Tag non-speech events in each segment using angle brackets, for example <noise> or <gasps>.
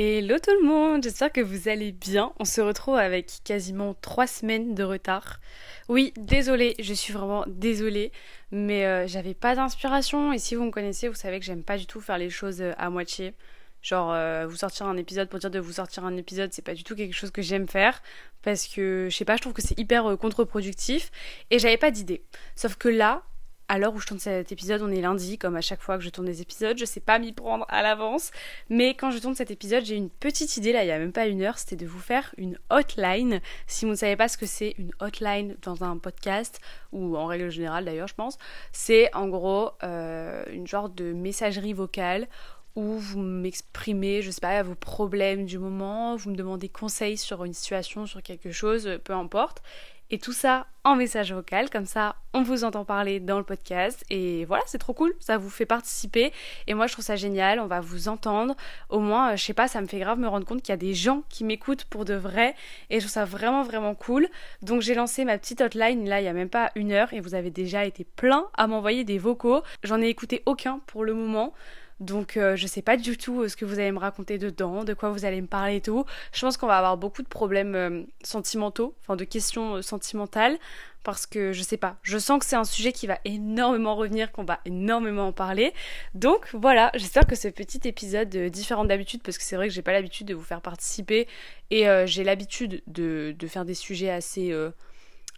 Hello tout le monde, j'espère que vous allez bien. On se retrouve avec quasiment trois semaines de retard. Oui, désolée, je suis vraiment désolée, mais euh, j'avais pas d'inspiration et si vous me connaissez, vous savez que j'aime pas du tout faire les choses euh, à moitié. Genre euh, vous sortir un épisode pour dire de vous sortir un épisode, c'est pas du tout quelque chose que j'aime faire parce que je sais pas, je trouve que c'est hyper contre-productif et j'avais pas d'idée. Sauf que là, à l'heure où je tourne cet épisode, on est lundi, comme à chaque fois que je tourne des épisodes, je sais pas m'y prendre à l'avance, mais quand je tourne cet épisode, j'ai une petite idée là, il y a même pas une heure, c'était de vous faire une hotline. Si vous ne savez pas ce que c'est une hotline dans un podcast, ou en règle générale d'ailleurs, je pense, c'est en gros euh, une genre de messagerie vocale où vous m'exprimez, je sais pas, vos problèmes du moment, vous me demandez conseil sur une situation, sur quelque chose, peu importe et tout ça en message vocal, comme ça on vous entend parler dans le podcast. Et voilà c'est trop cool, ça vous fait participer. Et moi je trouve ça génial, on va vous entendre, au moins euh, je sais pas ça me fait grave me rendre compte qu'il y a des gens qui m'écoutent pour de vrai. Et je trouve ça vraiment vraiment cool. Donc j'ai lancé ma petite hotline là il y a même pas une heure. Et vous avez déjà été plein à m'envoyer des vocaux, j'en ai écouté aucun pour le moment donc euh, je sais pas du tout euh, ce que vous allez me raconter dedans, de quoi vous allez me parler et tout. Je pense qu'on va avoir beaucoup de problèmes euh, sentimentaux, enfin de questions sentimentales, parce que je sais pas, je sens que c'est un sujet qui va énormément revenir, qu'on va énormément en parler. Donc voilà, j'espère que ce petit épisode différent d'habitude, parce que c'est vrai que j'ai pas l'habitude de vous faire participer et j'ai l'habitude de, faire des sujets assez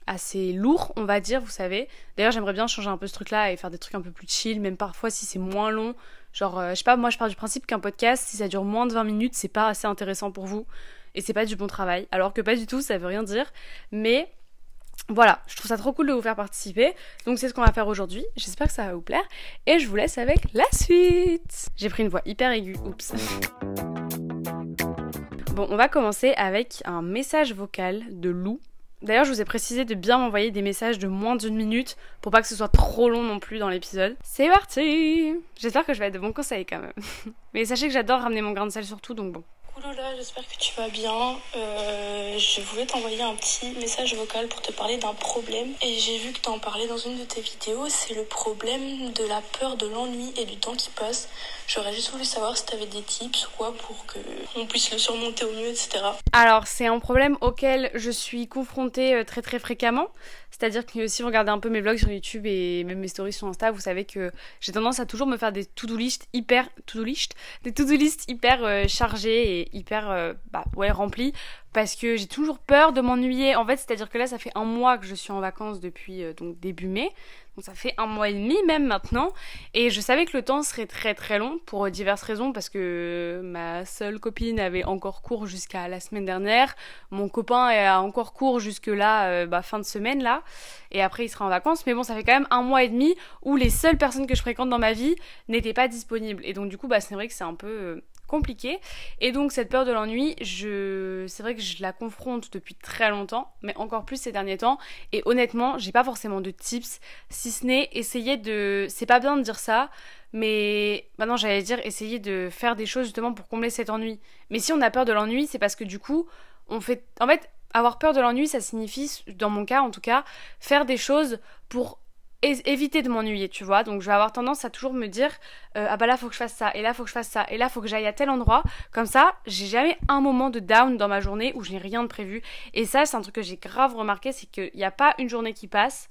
assez lourds, on va dire, vous savez. D'ailleurs, j'aimerais bien changer un peu ce truc-là et faire des trucs un peu plus chill, même parfois si c'est moins long, Genre, euh, je sais pas, moi je pars du principe qu'un podcast, si ça dure moins de 20 minutes, c'est pas assez intéressant pour vous. Et c'est pas du bon travail. Alors que pas du tout, ça veut rien dire. Mais voilà, je trouve ça trop cool de vous faire participer. Donc c'est ce qu'on va faire aujourd'hui. J'espère que ça va vous plaire. Et je vous laisse avec la suite. J'ai pris une voix hyper aiguë. Oups. Bon, on va commencer avec un message vocal de Lou D'ailleurs, je vous ai précisé de bien m'envoyer des messages de moins d'une minute pour pas que ce soit trop long non plus dans l'épisode. C'est parti J'espère que je vais être de bons conseils quand même. <laughs> Mais sachez que j'adore ramener mon grain de sel surtout, donc bon. Lola, j'espère que tu vas bien. Euh, je voulais t'envoyer un petit message vocal pour te parler d'un problème. Et j'ai vu que tu en parlais dans une de tes vidéos. C'est le problème de la peur de l'ennui et du temps qui passe. J'aurais juste voulu savoir si tu avais des tips ou quoi pour qu'on puisse le surmonter au mieux, etc. Alors, c'est un problème auquel je suis confrontée euh, très très fréquemment. C'est-à-dire que si vous regardez un peu mes vlogs sur YouTube et même mes stories sur Insta, vous savez que j'ai tendance à toujours me faire des to-do list hyper to-do list, des to-do list hyper euh, et hyper euh, bah ouais remplies parce que j'ai toujours peur de m'ennuyer. En fait, c'est-à-dire que là, ça fait un mois que je suis en vacances depuis euh, donc début mai. Donc ça fait un mois et demi même maintenant. Et je savais que le temps serait très très long pour diverses raisons parce que ma seule copine avait encore cours jusqu'à la semaine dernière. Mon copain a encore cours jusque là, euh, bah, fin de semaine là. Et après il sera en vacances. Mais bon, ça fait quand même un mois et demi où les seules personnes que je fréquente dans ma vie n'étaient pas disponibles. Et donc du coup, bah, c'est vrai que c'est un peu euh, compliqué. Et donc cette peur de l'ennui, je c'est vrai que je la confronte depuis très longtemps, mais encore plus ces derniers temps. Et honnêtement, j'ai pas forcément de tips, si ce n'est essayer de. C'est pas bien de dire ça, mais maintenant j'allais dire essayer de faire des choses justement pour combler cet ennui. Mais si on a peur de l'ennui, c'est parce que du coup, on fait. En fait, avoir peur de l'ennui, ça signifie, dans mon cas en tout cas, faire des choses pour éviter de m'ennuyer, tu vois. Donc je vais avoir tendance à toujours me dire euh, ah bah là faut que je fasse ça et là faut que je fasse ça et là faut que j'aille à tel endroit. Comme ça, j'ai jamais un moment de down dans ma journée où je n'ai rien de prévu. Et ça, c'est un truc que j'ai grave remarqué, c'est qu'il n'y a pas une journée qui passe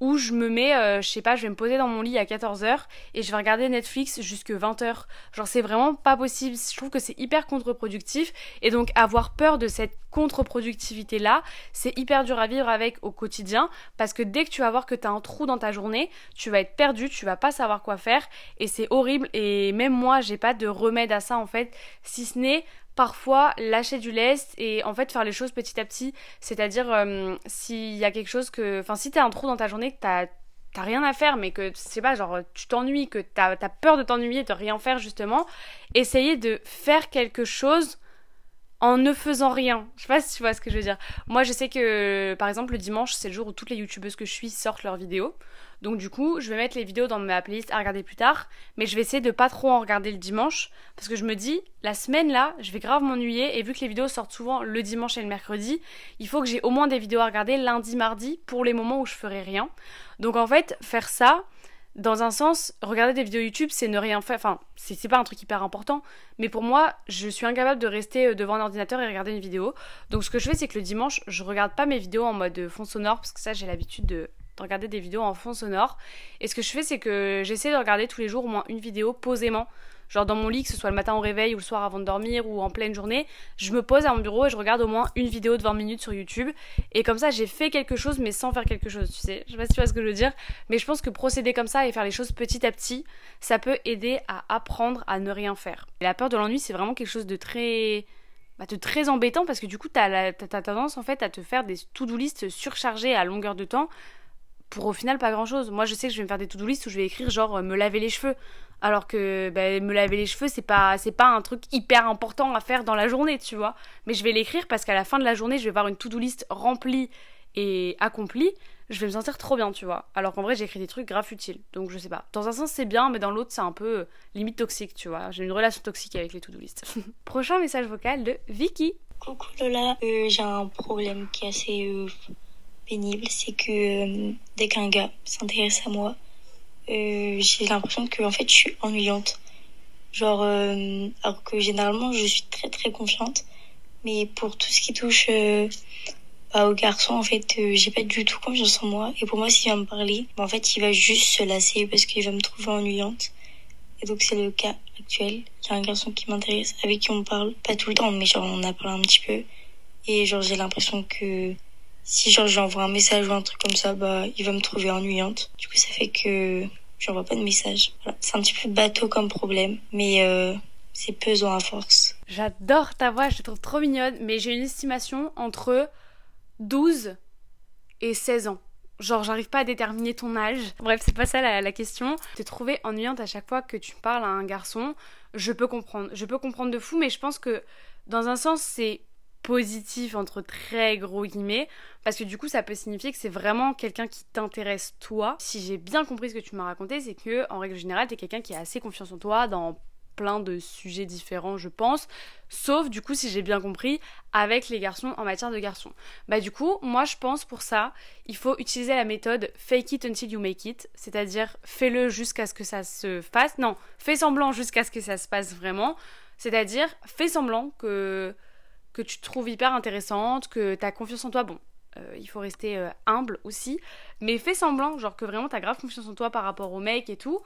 où je me mets, euh, je sais pas, je vais me poser dans mon lit à 14h et je vais regarder Netflix jusque 20h. Genre c'est vraiment pas possible. Je trouve que c'est hyper contre-productif et donc avoir peur de cette contre-productivité là, c'est hyper dur à vivre avec au quotidien parce que dès que tu vas voir que tu as un trou dans ta journée, tu vas être perdu, tu vas pas savoir quoi faire et c'est horrible et même moi, j'ai pas de remède à ça en fait, si ce n'est parfois lâcher du lest et en fait faire les choses petit à petit. C'est-à-dire euh, s'il y a quelque chose que. Enfin, si t'as un trou dans ta journée, que t'as rien à faire, mais que, c'est pas, genre, tu t'ennuies, que t'as as peur de t'ennuyer, de rien faire, justement, essayer de faire quelque chose en ne faisant rien. Je sais pas si tu vois ce que je veux dire. Moi, je sais que, par exemple, le dimanche, c'est le jour où toutes les youtubeuses que je suis sortent leurs vidéos. Donc du coup, je vais mettre les vidéos dans ma playlist à regarder plus tard, mais je vais essayer de pas trop en regarder le dimanche parce que je me dis la semaine là, je vais grave m'ennuyer et vu que les vidéos sortent souvent le dimanche et le mercredi, il faut que j'ai au moins des vidéos à regarder lundi, mardi pour les moments où je ferai rien. Donc en fait, faire ça, dans un sens, regarder des vidéos YouTube, c'est ne rien faire. Enfin, c'est pas un truc hyper important. Mais pour moi, je suis incapable de rester euh, devant un ordinateur et regarder une vidéo. Donc, ce que je fais, c'est que le dimanche, je regarde pas mes vidéos en mode fond sonore, parce que ça, j'ai l'habitude de, de, regarder des vidéos en fond sonore. Et ce que je fais, c'est que j'essaie de regarder tous les jours au moins une vidéo posément genre dans mon lit, que ce soit le matin au réveil ou le soir avant de dormir ou en pleine journée, je me pose à mon bureau et je regarde au moins une vidéo de 20 minutes sur YouTube. Et comme ça, j'ai fait quelque chose mais sans faire quelque chose, tu sais. Je sais pas si tu vois ce que je veux dire, mais je pense que procéder comme ça et faire les choses petit à petit, ça peut aider à apprendre à ne rien faire. Et la peur de l'ennui, c'est vraiment quelque chose de très bah, très embêtant parce que du coup, t'as as, tendance en fait à te faire des to-do list surchargées à longueur de temps pour au final pas grand chose. Moi, je sais que je vais me faire des to-do list où je vais écrire genre me laver les cheveux. Alors que ben, me laver les cheveux c'est pas c'est pas un truc hyper important à faire dans la journée tu vois. Mais je vais l'écrire parce qu'à la fin de la journée je vais voir une to-do list remplie et accomplie. Je vais me sentir trop bien tu vois. Alors qu'en vrai j'écris des trucs grave utiles. Donc je sais pas. Dans un sens c'est bien mais dans l'autre c'est un peu euh, limite toxique tu vois. J'ai une relation toxique avec les to-do list. <laughs> Prochain message vocal de Vicky. Coucou Lola. Euh, j'ai un problème qui est assez euh, pénible c'est que dès qu'un gars s'intéresse à moi euh, j'ai l'impression que en fait je suis ennuyante. Genre euh, alors que généralement je suis très très confiante, mais pour tout ce qui touche euh, bah, aux garçons en fait j'ai pas du tout confiance en moi et pour moi s'il va me parler, bah, en fait il va juste se lasser parce qu'il va me trouver ennuyante. Et donc c'est le cas actuel. Il y a un garçon qui m'intéresse avec qui on parle, pas tout le temps mais genre on a parlé un petit peu et genre j'ai l'impression que si genre j'envoie un message ou un truc comme ça, bah il va me trouver ennuyante. Du coup ça fait que j'envoie pas de message. C'est un petit peu bateau comme problème, mais euh, c'est pesant à force. J'adore ta voix, je te trouve trop mignonne, mais j'ai une estimation entre 12 et 16 ans. Genre, j'arrive pas à déterminer ton âge. Bref, c'est pas ça la, la question. Te trouver ennuyante à chaque fois que tu parles à un garçon, je peux comprendre. Je peux comprendre de fou, mais je pense que dans un sens, c'est positif entre très gros guillemets parce que du coup ça peut signifier que c'est vraiment quelqu'un qui t'intéresse toi. Si j'ai bien compris ce que tu m'as raconté, c'est que en règle générale, t'es quelqu'un qui a assez confiance en toi dans plein de sujets différents, je pense, sauf du coup si j'ai bien compris avec les garçons en matière de garçons. Bah du coup, moi je pense pour ça, il faut utiliser la méthode fake it until you make it, c'est-à-dire fais-le jusqu'à ce que ça se fasse. Non, fais semblant jusqu'à ce que ça se passe vraiment, c'est-à-dire fais semblant que que tu trouves hyper intéressante, que tu as confiance en toi. Bon, euh, il faut rester euh, humble aussi, mais fais semblant, genre que vraiment tu as grave confiance en toi par rapport au mec et tout.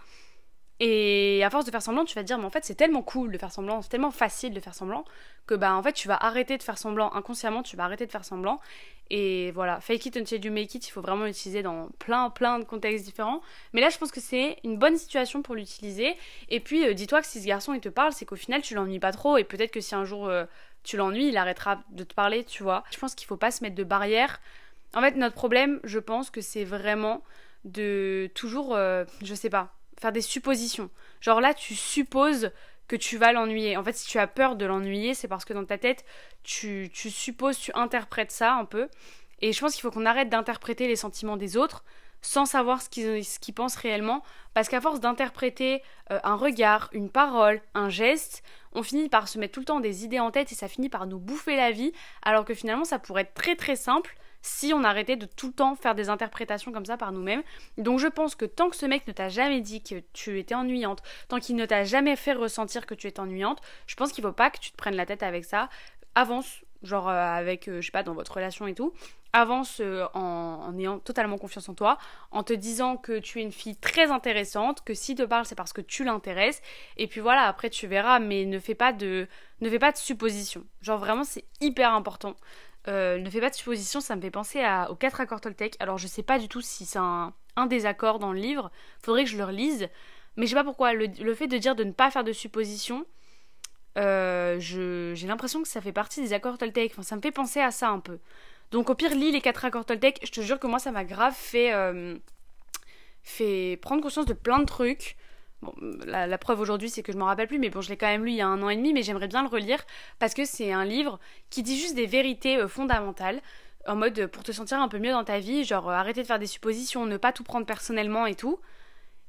Et à force de faire semblant, tu vas te dire, mais en fait, c'est tellement cool de faire semblant, c'est tellement facile de faire semblant, que bah en fait, tu vas arrêter de faire semblant inconsciemment, tu vas arrêter de faire semblant. Et voilà, fake it until you make it, il faut vraiment l'utiliser dans plein, plein de contextes différents. Mais là, je pense que c'est une bonne situation pour l'utiliser. Et puis, euh, dis-toi que si ce garçon il te parle, c'est qu'au final, tu l'ennuies pas trop. Et peut-être que si un jour tu l'ennuies, il arrêtera de te parler, tu vois. Je pense qu'il faut pas se mettre de barrières. En fait, notre problème, je pense que c'est vraiment de toujours, euh, je sais pas, faire des suppositions. Genre là, tu supposes que tu vas l'ennuyer. En fait, si tu as peur de l'ennuyer, c'est parce que dans ta tête, tu, tu supposes, tu interprètes ça un peu. Et je pense qu'il faut qu'on arrête d'interpréter les sentiments des autres sans savoir ce qu'ils pensent réellement, parce qu'à force d'interpréter euh, un regard, une parole, un geste, on finit par se mettre tout le temps des idées en tête et ça finit par nous bouffer la vie, alors que finalement ça pourrait être très très simple si on arrêtait de tout le temps faire des interprétations comme ça par nous-mêmes. Donc je pense que tant que ce mec ne t'a jamais dit que tu étais ennuyante, tant qu'il ne t'a jamais fait ressentir que tu es ennuyante, je pense qu'il faut pas que tu te prennes la tête avec ça. Avance, genre euh, avec, euh, je sais pas, dans votre relation et tout, avance euh, en, ayant totalement confiance en toi, en te disant que tu es une fille très intéressante, que si te parle c'est parce que tu l'intéresses, et puis voilà, après tu verras, mais ne fais pas de, ne fais pas de suppositions. Genre vraiment c'est hyper important. Ne fais pas de suppositions, ça me fait penser à, aux 4 accords Toltec. Alors je sais pas du tout si c'est un, des accords dans le livre, faudrait que je le relise, mais je sais pas pourquoi, le, le fait de dire de ne pas faire de suppositions, euh, j'ai l'impression que ça fait partie des accords Toltec. Enfin, ça me fait penser à ça un peu. Donc au pire, lis les quatre accords Toltec. Je te jure que moi, ça m'a grave fait, euh, fait prendre conscience de plein de trucs. Bon, la, preuve aujourd'hui, c'est que je m'en rappelle plus, mais bon, je l'ai quand même lu il y a un an et demi, mais j'aimerais bien le relire parce que c'est un livre qui dit juste des vérités euh, fondamentales en mode pour te sentir un peu mieux dans ta vie, genre arrêter de faire des suppositions, ne pas tout prendre personnellement et tout.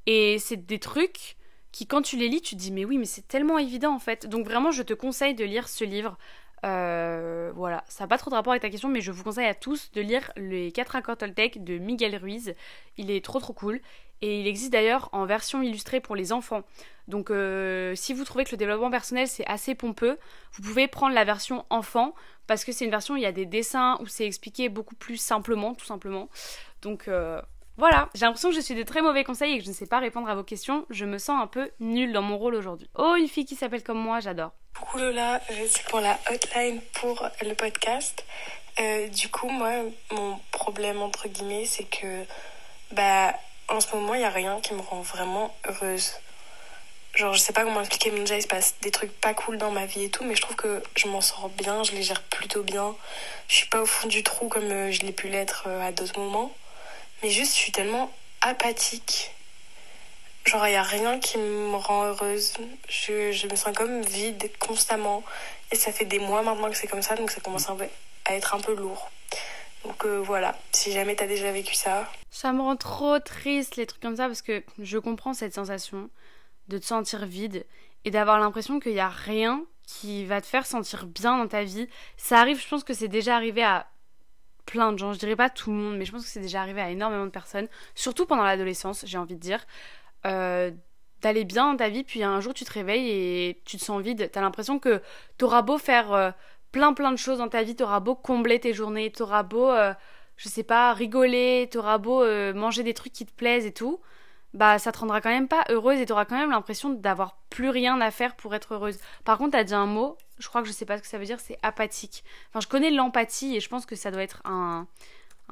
Et c'est des trucs qui quand tu les lis, tu te dis mais oui, mais c'est tellement évident en fait. Donc vraiment, je te conseille de lire ce livre. Euh, voilà, ça n'a pas trop de rapport avec ta question, mais je vous conseille à tous de lire les 4 accords Toltec de Miguel Ruiz. Il est trop trop cool. Et il existe d'ailleurs en version illustrée pour les enfants. Donc euh, si vous trouvez que le développement personnel c'est assez pompeux, vous pouvez prendre la version enfant parce que c'est une version où il y a des dessins, où c'est expliqué beaucoup plus simplement, tout simplement. Donc euh, voilà, j'ai l'impression que je suis de très mauvais conseils et que je ne sais pas répondre à vos questions. Je me sens un peu nulle dans mon rôle aujourd'hui. Oh, une fille qui s'appelle comme moi, j'adore. Coucou Lola, c'est pour la hotline pour le podcast. Euh, du coup, moi, mon problème, entre guillemets, c'est que, bah, en ce moment, il n'y a rien qui me rend vraiment heureuse. Genre, je sais pas comment expliquer, mais déjà, il se passe des trucs pas cool dans ma vie et tout, mais je trouve que je m'en sors bien, je les gère plutôt bien. Je suis pas au fond du trou comme euh, je l'ai pu l'être euh, à d'autres moments. Mais juste, je suis tellement apathique. Genre, il n'y a rien qui me rend heureuse. Je, je, me sens comme vide constamment. Et ça fait des mois maintenant que c'est comme ça, donc ça commence un peu à être un peu lourd. Donc euh, voilà, si jamais t'as déjà vécu ça. Ça me rend trop triste les trucs comme ça parce que je comprends cette sensation de te sentir vide et d'avoir l'impression qu'il n'y a rien qui va te faire sentir bien dans ta vie. Ça arrive, je pense que c'est déjà arrivé à plein de gens, je dirais pas tout le monde, mais je pense que c'est déjà arrivé à énormément de personnes, surtout pendant l'adolescence, j'ai envie de dire, euh, d'aller bien dans ta vie, puis un jour tu te réveilles et tu te sens vide. T'as l'impression que t'auras beau faire euh, plein plein de choses dans ta vie, t'auras beau combler tes journées, t'auras beau, euh, je sais pas, rigoler, t'auras beau manger des trucs qui te plaisent et tout, bah ça te rendra quand même pas heureuse et t'auras quand même l'impression d'avoir plus rien à faire pour être heureuse. Par contre, t'as dit un mot, je crois que je sais pas ce que ça veut dire, c'est apathique. Enfin, je connais l'empathie et je pense que ça doit être un,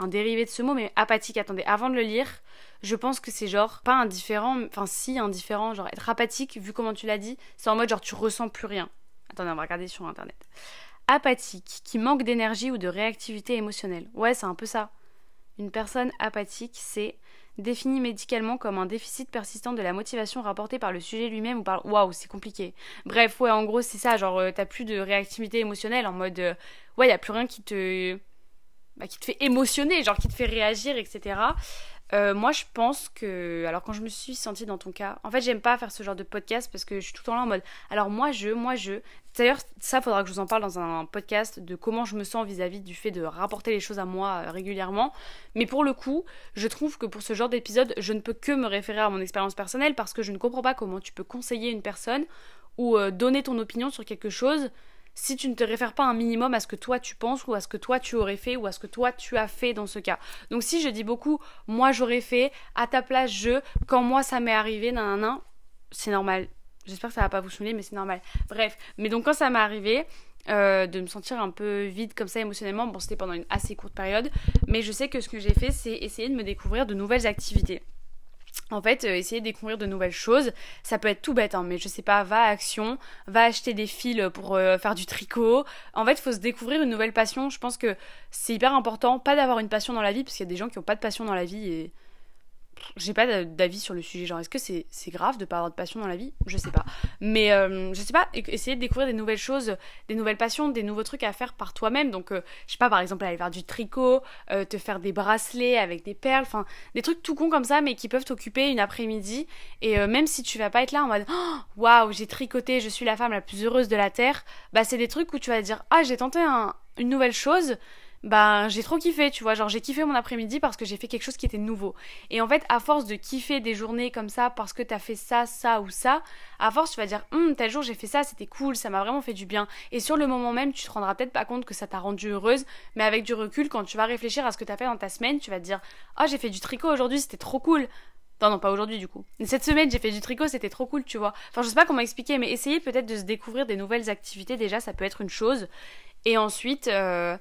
dérivé de ce mot, mais apathique, attendez, avant de le lire, je pense que c'est genre pas indifférent, enfin si indifférent, genre être apathique, vu comment tu l'as dit, c'est en mode genre tu ressens plus rien. Attendez, on va regarder sur internet. Apathique, qui manque d'énergie ou de réactivité émotionnelle. Ouais, c'est un peu ça. Une personne apathique, c'est défini médicalement comme un déficit persistant de la motivation rapportée par le sujet lui-même ou par... Waouh, c'est compliqué. Bref, ouais, en gros, c'est ça, genre, euh, t'as plus de réactivité émotionnelle en mode... Euh, ouais, y a plus rien qui te... Bah, qui te fait émotionner, genre qui te fait réagir, etc. Euh, moi, je pense que. Alors, quand je me suis sentie dans ton cas, en fait, j'aime pas faire ce genre de podcast parce que je suis tout le temps là en mode. Alors, moi, je, moi, je. D'ailleurs, ça, faudra que je vous en parle dans un podcast de comment je me sens vis-à-vis du fait de rapporter les choses à moi euh, régulièrement. Mais pour le coup, je trouve que pour ce genre d'épisode, je ne peux que me référer à mon expérience personnelle parce que je ne comprends pas comment tu peux conseiller une personne ou euh, donner ton opinion sur quelque chose si tu ne te réfères pas un minimum à ce que toi tu penses ou à ce que toi tu aurais fait ou à ce que toi tu as fait dans ce cas. Donc si je dis beaucoup moi j'aurais fait, à ta place je, quand moi ça m'est arrivé, nan, nan, c'est normal. J'espère que ça va pas vous saouler, mais c'est normal. Bref, mais donc quand ça m'est arrivé, euh, de me sentir un peu vide comme ça émotionnellement. Bon, c'était pendant une assez courte période, mais je sais que ce que j'ai fait, c'est essayer de me découvrir de nouvelles activités en fait, euh, essayer de découvrir de nouvelles choses. Ça peut être tout bête, hein, mais je sais pas, va à Action, va acheter des fils pour euh, faire du tricot. En fait, il faut se découvrir une nouvelle passion. Je pense que c'est hyper important, pas d'avoir une passion dans la vie, parce qu'il y a des gens qui n'ont pas de passion dans la vie et j'ai pas d'avis sur le sujet. Genre, est-ce que c'est grave de pas avoir de passion dans la vie? Je sais pas. Mais euh, je sais pas, essayer de découvrir des nouvelles choses, des nouvelles passions, des nouveaux trucs à faire par toi-même. Donc, euh, je sais pas, par exemple, aller faire du tricot, euh, te faire des bracelets avec des perles, enfin, des trucs tout cons comme ça, mais qui peuvent t'occuper une après-midi. Et même si tu vas pas être là en mode <gasps> waouh, j'ai tricoté, je suis la femme la plus heureuse de la terre, bah, c'est des trucs où tu vas dire ah, j'ai tenté une nouvelle chose bah j'ai trop kiffé, tu vois, genre j'ai kiffé mon après-midi parce que j'ai fait quelque chose qui était nouveau. Et en fait, à force de kiffer des journées comme ça parce que t'as fait ça, ça ou ça, à force tu vas dire, hum, tel jour j'ai fait ça, c'était cool, ça m'a vraiment fait du bien. Et sur le moment même, tu te rendras peut-être pas compte que ça t'a rendu heureuse, mais avec du recul, quand tu vas réfléchir à ce que t'as fait dans ta semaine, tu vas te dire, ah j'ai fait du tricot aujourd'hui, c'était trop cool. Non, non, pas aujourd'hui du coup. Cette semaine, j'ai fait du tricot, c'était trop cool, tu vois. Enfin, je sais pas comment expliquer, mais essayer peut-être de se découvrir des nouvelles activités, déjà, ça peut être une chose. Et ensuite, euh,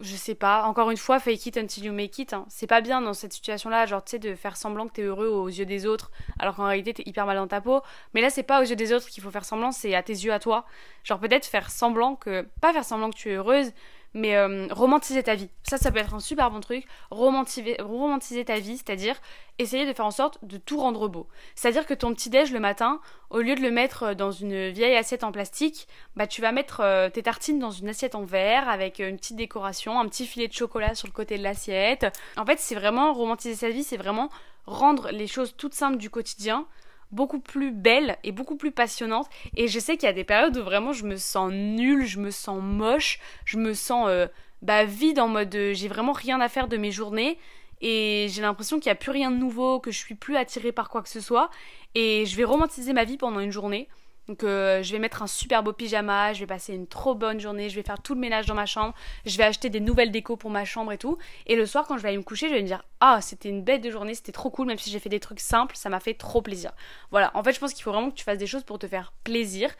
je sais pas, encore une fois, fake it until you make it. Hein. C'est pas bien dans cette situation-là, genre, tu sais, de faire semblant que t'es heureux aux yeux des autres, alors qu'en réalité, t'es hyper mal dans ta peau. Mais là, c'est pas aux yeux des autres qu'il faut faire semblant, c'est à tes yeux à toi. Genre, peut-être faire semblant que. Pas faire semblant que tu es heureuse, mais euh, romantiser ta vie. Ça, ça peut être un super bon truc. Romantiser, ta vie, c'est-à-dire essayer de faire en sorte de tout rendre beau. C'est-à-dire que ton petit-déj le matin, au lieu de le mettre dans une vieille assiette en plastique, bah tu vas mettre euh, tes tartines dans une assiette en verre avec une petite décoration, un petit filet de chocolat sur le côté de l'assiette. En fait, c'est vraiment romantiser sa vie, c'est vraiment rendre les choses toutes simples du quotidien beaucoup plus belle et beaucoup plus passionnante. Et je sais qu'il y a des périodes où vraiment je me sens nulle, je me sens moche, je me sens euh, bah, vide en mode euh, j'ai vraiment rien à faire de mes journées. Et j'ai l'impression qu'il n'y a plus rien de nouveau, que je suis plus attirée par quoi que ce soit. Et je vais romantiser ma vie pendant une journée. Donc euh, je vais mettre un super beau pyjama, je vais passer une trop bonne journée, je vais faire tout le ménage dans ma chambre, je vais acheter des nouvelles décos pour ma chambre et tout. Et le soir quand je vais aller me coucher, je vais me dire ah c'était une bête de journée, c'était trop cool, même si j'ai fait des trucs simples, ça m'a fait trop plaisir. Voilà, en fait je pense qu'il faut vraiment que tu fasses des choses pour te faire plaisir.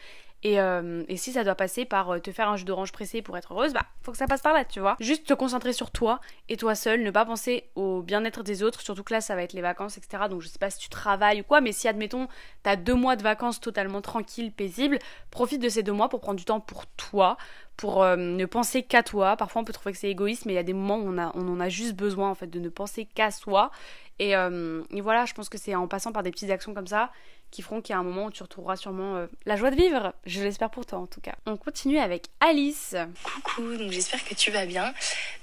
Euh, et, si ça doit passer par euh, te faire un jus d'orange pressé pour être heureuse, bah faut que ça passe par là, tu vois. Juste te concentrer sur toi et toi seul, ne pas penser au bien-être des autres, surtout que là ça va être les vacances, etc. Donc je sais pas si tu travailles ou quoi, mais si admettons t'as deux mois de vacances totalement tranquilles, paisibles, profite de ces deux mois pour prendre du temps pour toi, pour euh, ne penser qu'à toi. Parfois on peut trouver que c'est égoïste, mais il y a des moments où on, en a juste besoin en fait de ne penser qu'à soi. Et, et voilà, je pense que c'est en passant par des petites actions comme ça qui feront qu'il y a un moment où tu retrouveras sûrement euh, la joie de vivre. Je l'espère pour toi en tout cas. On continue avec Alice. Coucou, donc j'espère que tu vas bien.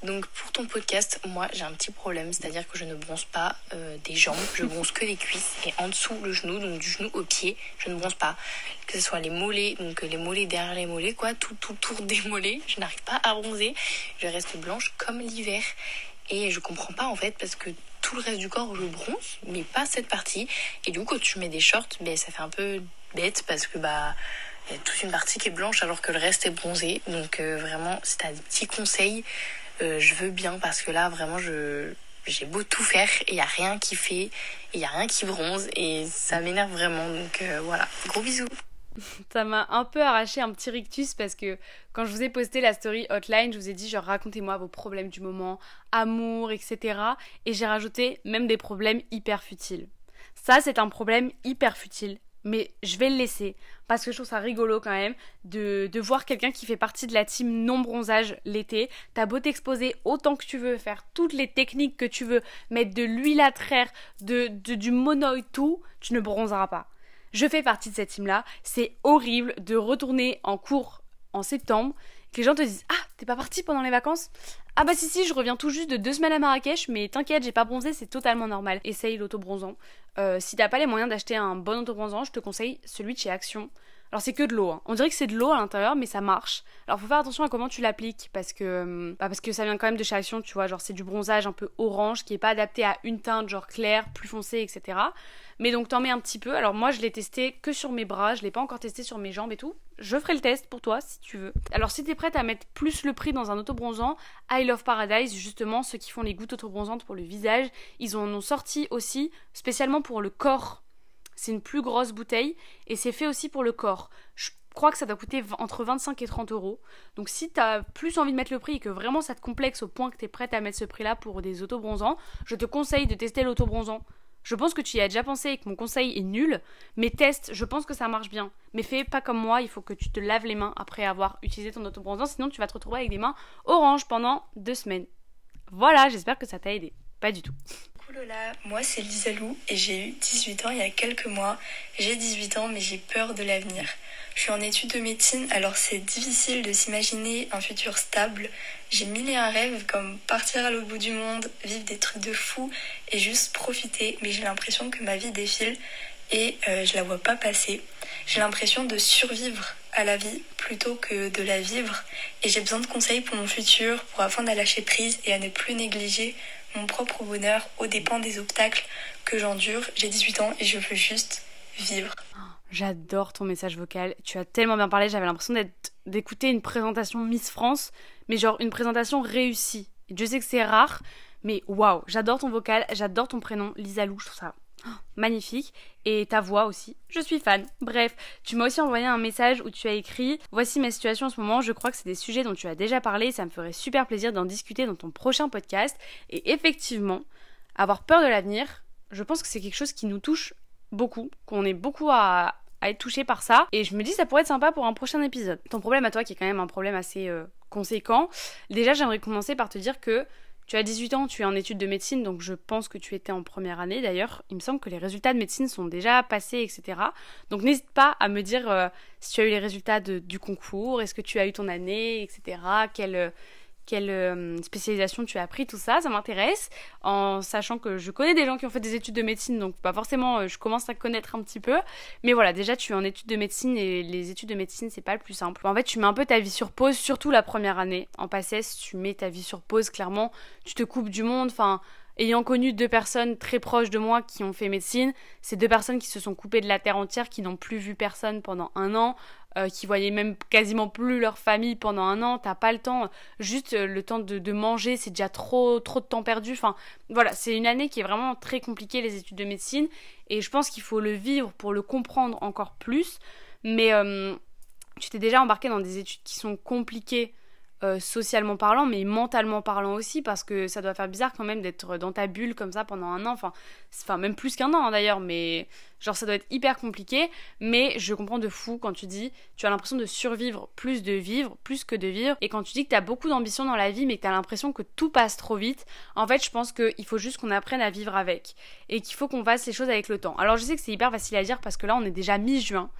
Donc pour ton podcast, moi j'ai un petit problème, c'est-à-dire que je ne bronze pas euh, des jambes, je bronze que les cuisses et en dessous le genou, donc du genou au pied, je ne bronze pas. Que ce soit les mollets, donc les mollets derrière les mollets, quoi, tout, tout tour des mollets, je n'arrive pas à bronzer. Je reste blanche comme l'hiver. Et je comprends pas en fait parce que tout le reste du corps je bronze, mais pas cette partie. Et du coup, quand tu mets des shorts, ben, ça fait un peu bête parce que bah y a toute une partie qui est blanche alors que le reste est bronzé. Donc euh, vraiment, si t'as des petits conseils, euh, je veux bien parce que là vraiment je j'ai beau tout faire et y a rien qui fait, il y a rien qui bronze et ça m'énerve vraiment. Donc euh, voilà, gros bisous. <laughs> ça m'a un peu arraché un petit rictus parce que quand je vous ai posté la story hotline, je vous ai dit genre racontez-moi vos problèmes du moment, amour, etc. Et j'ai rajouté même des problèmes hyper futiles. Ça, c'est un problème hyper futile, mais je vais le laisser parce que je trouve ça rigolo quand même de, de voir quelqu'un qui fait partie de la team non bronzage l'été. T'as beau t'exposer autant que tu veux, faire toutes les techniques que tu veux, mettre de l'huile à traire, de, de, du monoï, tout, tu ne bronzeras pas. Je fais partie de cette team-là. C'est horrible de retourner en cours en septembre, que les gens te disent Ah, t'es pas parti pendant les vacances? Ah, bah si, si, je reviens tout juste de deux semaines à Marrakech, mais t'inquiète, j'ai pas bronzé, c'est totalement normal. Essaye l'auto-bronzant. Euh, si t'as pas les moyens d'acheter un bon auto-bronzant, je te conseille celui de chez Action. Alors c'est que de l'eau. Hein. On dirait que c'est de l'eau à l'intérieur, mais ça marche. Alors faut faire attention à comment tu l'appliques parce que euh, bah, parce que ça vient quand même de chez Action, tu vois. Genre c'est du bronzage un peu orange qui est pas adapté à une teinte genre claire, plus foncée, etc. Mais donc t'en mets un petit peu. Alors moi je l'ai testé que sur mes bras, je l'ai pas encore testé sur mes jambes et tout. Je ferai le test pour toi si tu veux. Alors si t'es prête à mettre plus le prix dans un auto-bronzant, I Love Paradise, justement ceux qui font les gouttes auto-bronzantes pour le visage, ils en ont sorti aussi spécialement pour le corps. C'est une plus grosse bouteille et c'est fait aussi pour le corps. Je crois que ça doit coûter entre 25 et 30 euros. Donc si t'as plus envie de mettre le prix et que vraiment ça te complexe au point que t'es prête à mettre ce prix là pour des auto-bronzants, je te conseille de tester l'auto-bronzant je pense que tu y as déjà pensé et que mon conseil est nul, mais teste, je pense que ça marche bien. Mais fais pas comme moi, il faut que tu te laves les mains après avoir utilisé ton autobronzant, sinon tu vas te retrouver avec des mains oranges pendant deux semaines. Voilà, j'espère que ça t'a aidé. Pas du tout. Lola, moi c'est Lisa Lou et j'ai eu 18 ans il y a quelques mois. J'ai 18 ans mais j'ai peur de l'avenir. Je suis en études de médecine, alors c'est difficile de s'imaginer un futur stable. J'ai mille et un rêves comme partir à l'autre bout du monde, vivre des trucs de fou et juste profiter, mais j'ai l'impression que ma vie défile et euh, je la vois pas passer. J'ai l'impression de survivre à la vie plutôt que de la vivre et j'ai besoin de conseils pour mon futur, pour apprendre à lâcher prise et à ne plus négliger mon propre bonheur aux dépens des obstacles que j'endure. J'ai 18 ans et je veux juste vivre. J'adore ton message vocal. Tu as tellement bien parlé, j'avais l'impression d'écouter une présentation Miss France, mais genre une présentation réussie. Dieu sais que c'est rare, mais waouh, j'adore ton vocal, j'adore ton prénom, Lisa Lou, je trouve ça magnifique. Et ta voix aussi, je suis fan. Bref, tu m'as aussi envoyé un message où tu as écrit Voici ma situation en ce moment, je crois que c'est des sujets dont tu as déjà parlé, ça me ferait super plaisir d'en discuter dans ton prochain podcast. Et effectivement, avoir peur de l'avenir, je pense que c'est quelque chose qui nous touche beaucoup, qu'on est beaucoup à, être touché par ça. Et je me dis ça pourrait être sympa pour un prochain épisode. Ton problème à toi, qui est quand même un problème assez euh, conséquent, déjà j'aimerais commencer par te dire que tu as 18 ans, tu es en études de médecine, donc je pense que tu étais en première année d'ailleurs. Il me semble que les résultats de médecine sont déjà passés, etc. Donc n'hésite pas à me dire euh, si tu as eu les résultats du concours, est-ce que tu as eu ton année, etc. Quel, quelle euh, spécialisation tu as pris, tout ça, ça m'intéresse, en sachant que je connais des gens qui ont fait des études de médecine, donc pas forcément, euh, je commence à connaître un petit peu, mais voilà, déjà tu es en études de médecine et les études de médecine c'est pas le plus simple. En fait, tu mets un peu ta vie sur pause, surtout la première année. En PACES, tu mets ta vie sur pause, clairement, tu te coupes du monde, enfin ayant connu deux personnes très proches de moi qui ont fait médecine, c'est deux personnes qui se sont coupées de la terre entière, qui n'ont plus vu personne pendant un an, euh, qui voyaient même quasiment plus leur famille pendant un an, t'as pas le temps, juste euh, le temps de, manger, c'est déjà trop, trop de temps perdu. Enfin, voilà, c'est une année qui est vraiment très compliquée, les études de médecine, et je pense qu'il faut le vivre pour le comprendre encore plus. Mais euh, tu t'es déjà embarqué dans des études qui sont compliquées euh, socialement parlant, mais mentalement parlant aussi, parce que ça doit faire bizarre quand même d'être dans ta bulle comme ça pendant un an, enfin, enfin même plus qu'un an hein, d'ailleurs, mais genre ça doit être hyper compliqué, mais je comprends de fou quand tu dis, tu as l'impression de survivre plus de vivre, plus que de vivre, et quand tu dis que tu as beaucoup d'ambition dans la vie, mais que tu as l'impression que tout passe trop vite, en fait je pense qu'il faut juste qu'on apprenne à vivre avec, et qu'il faut qu'on fasse les choses avec le temps. Alors je sais que c'est hyper facile à dire parce que là on est déjà mi-juin,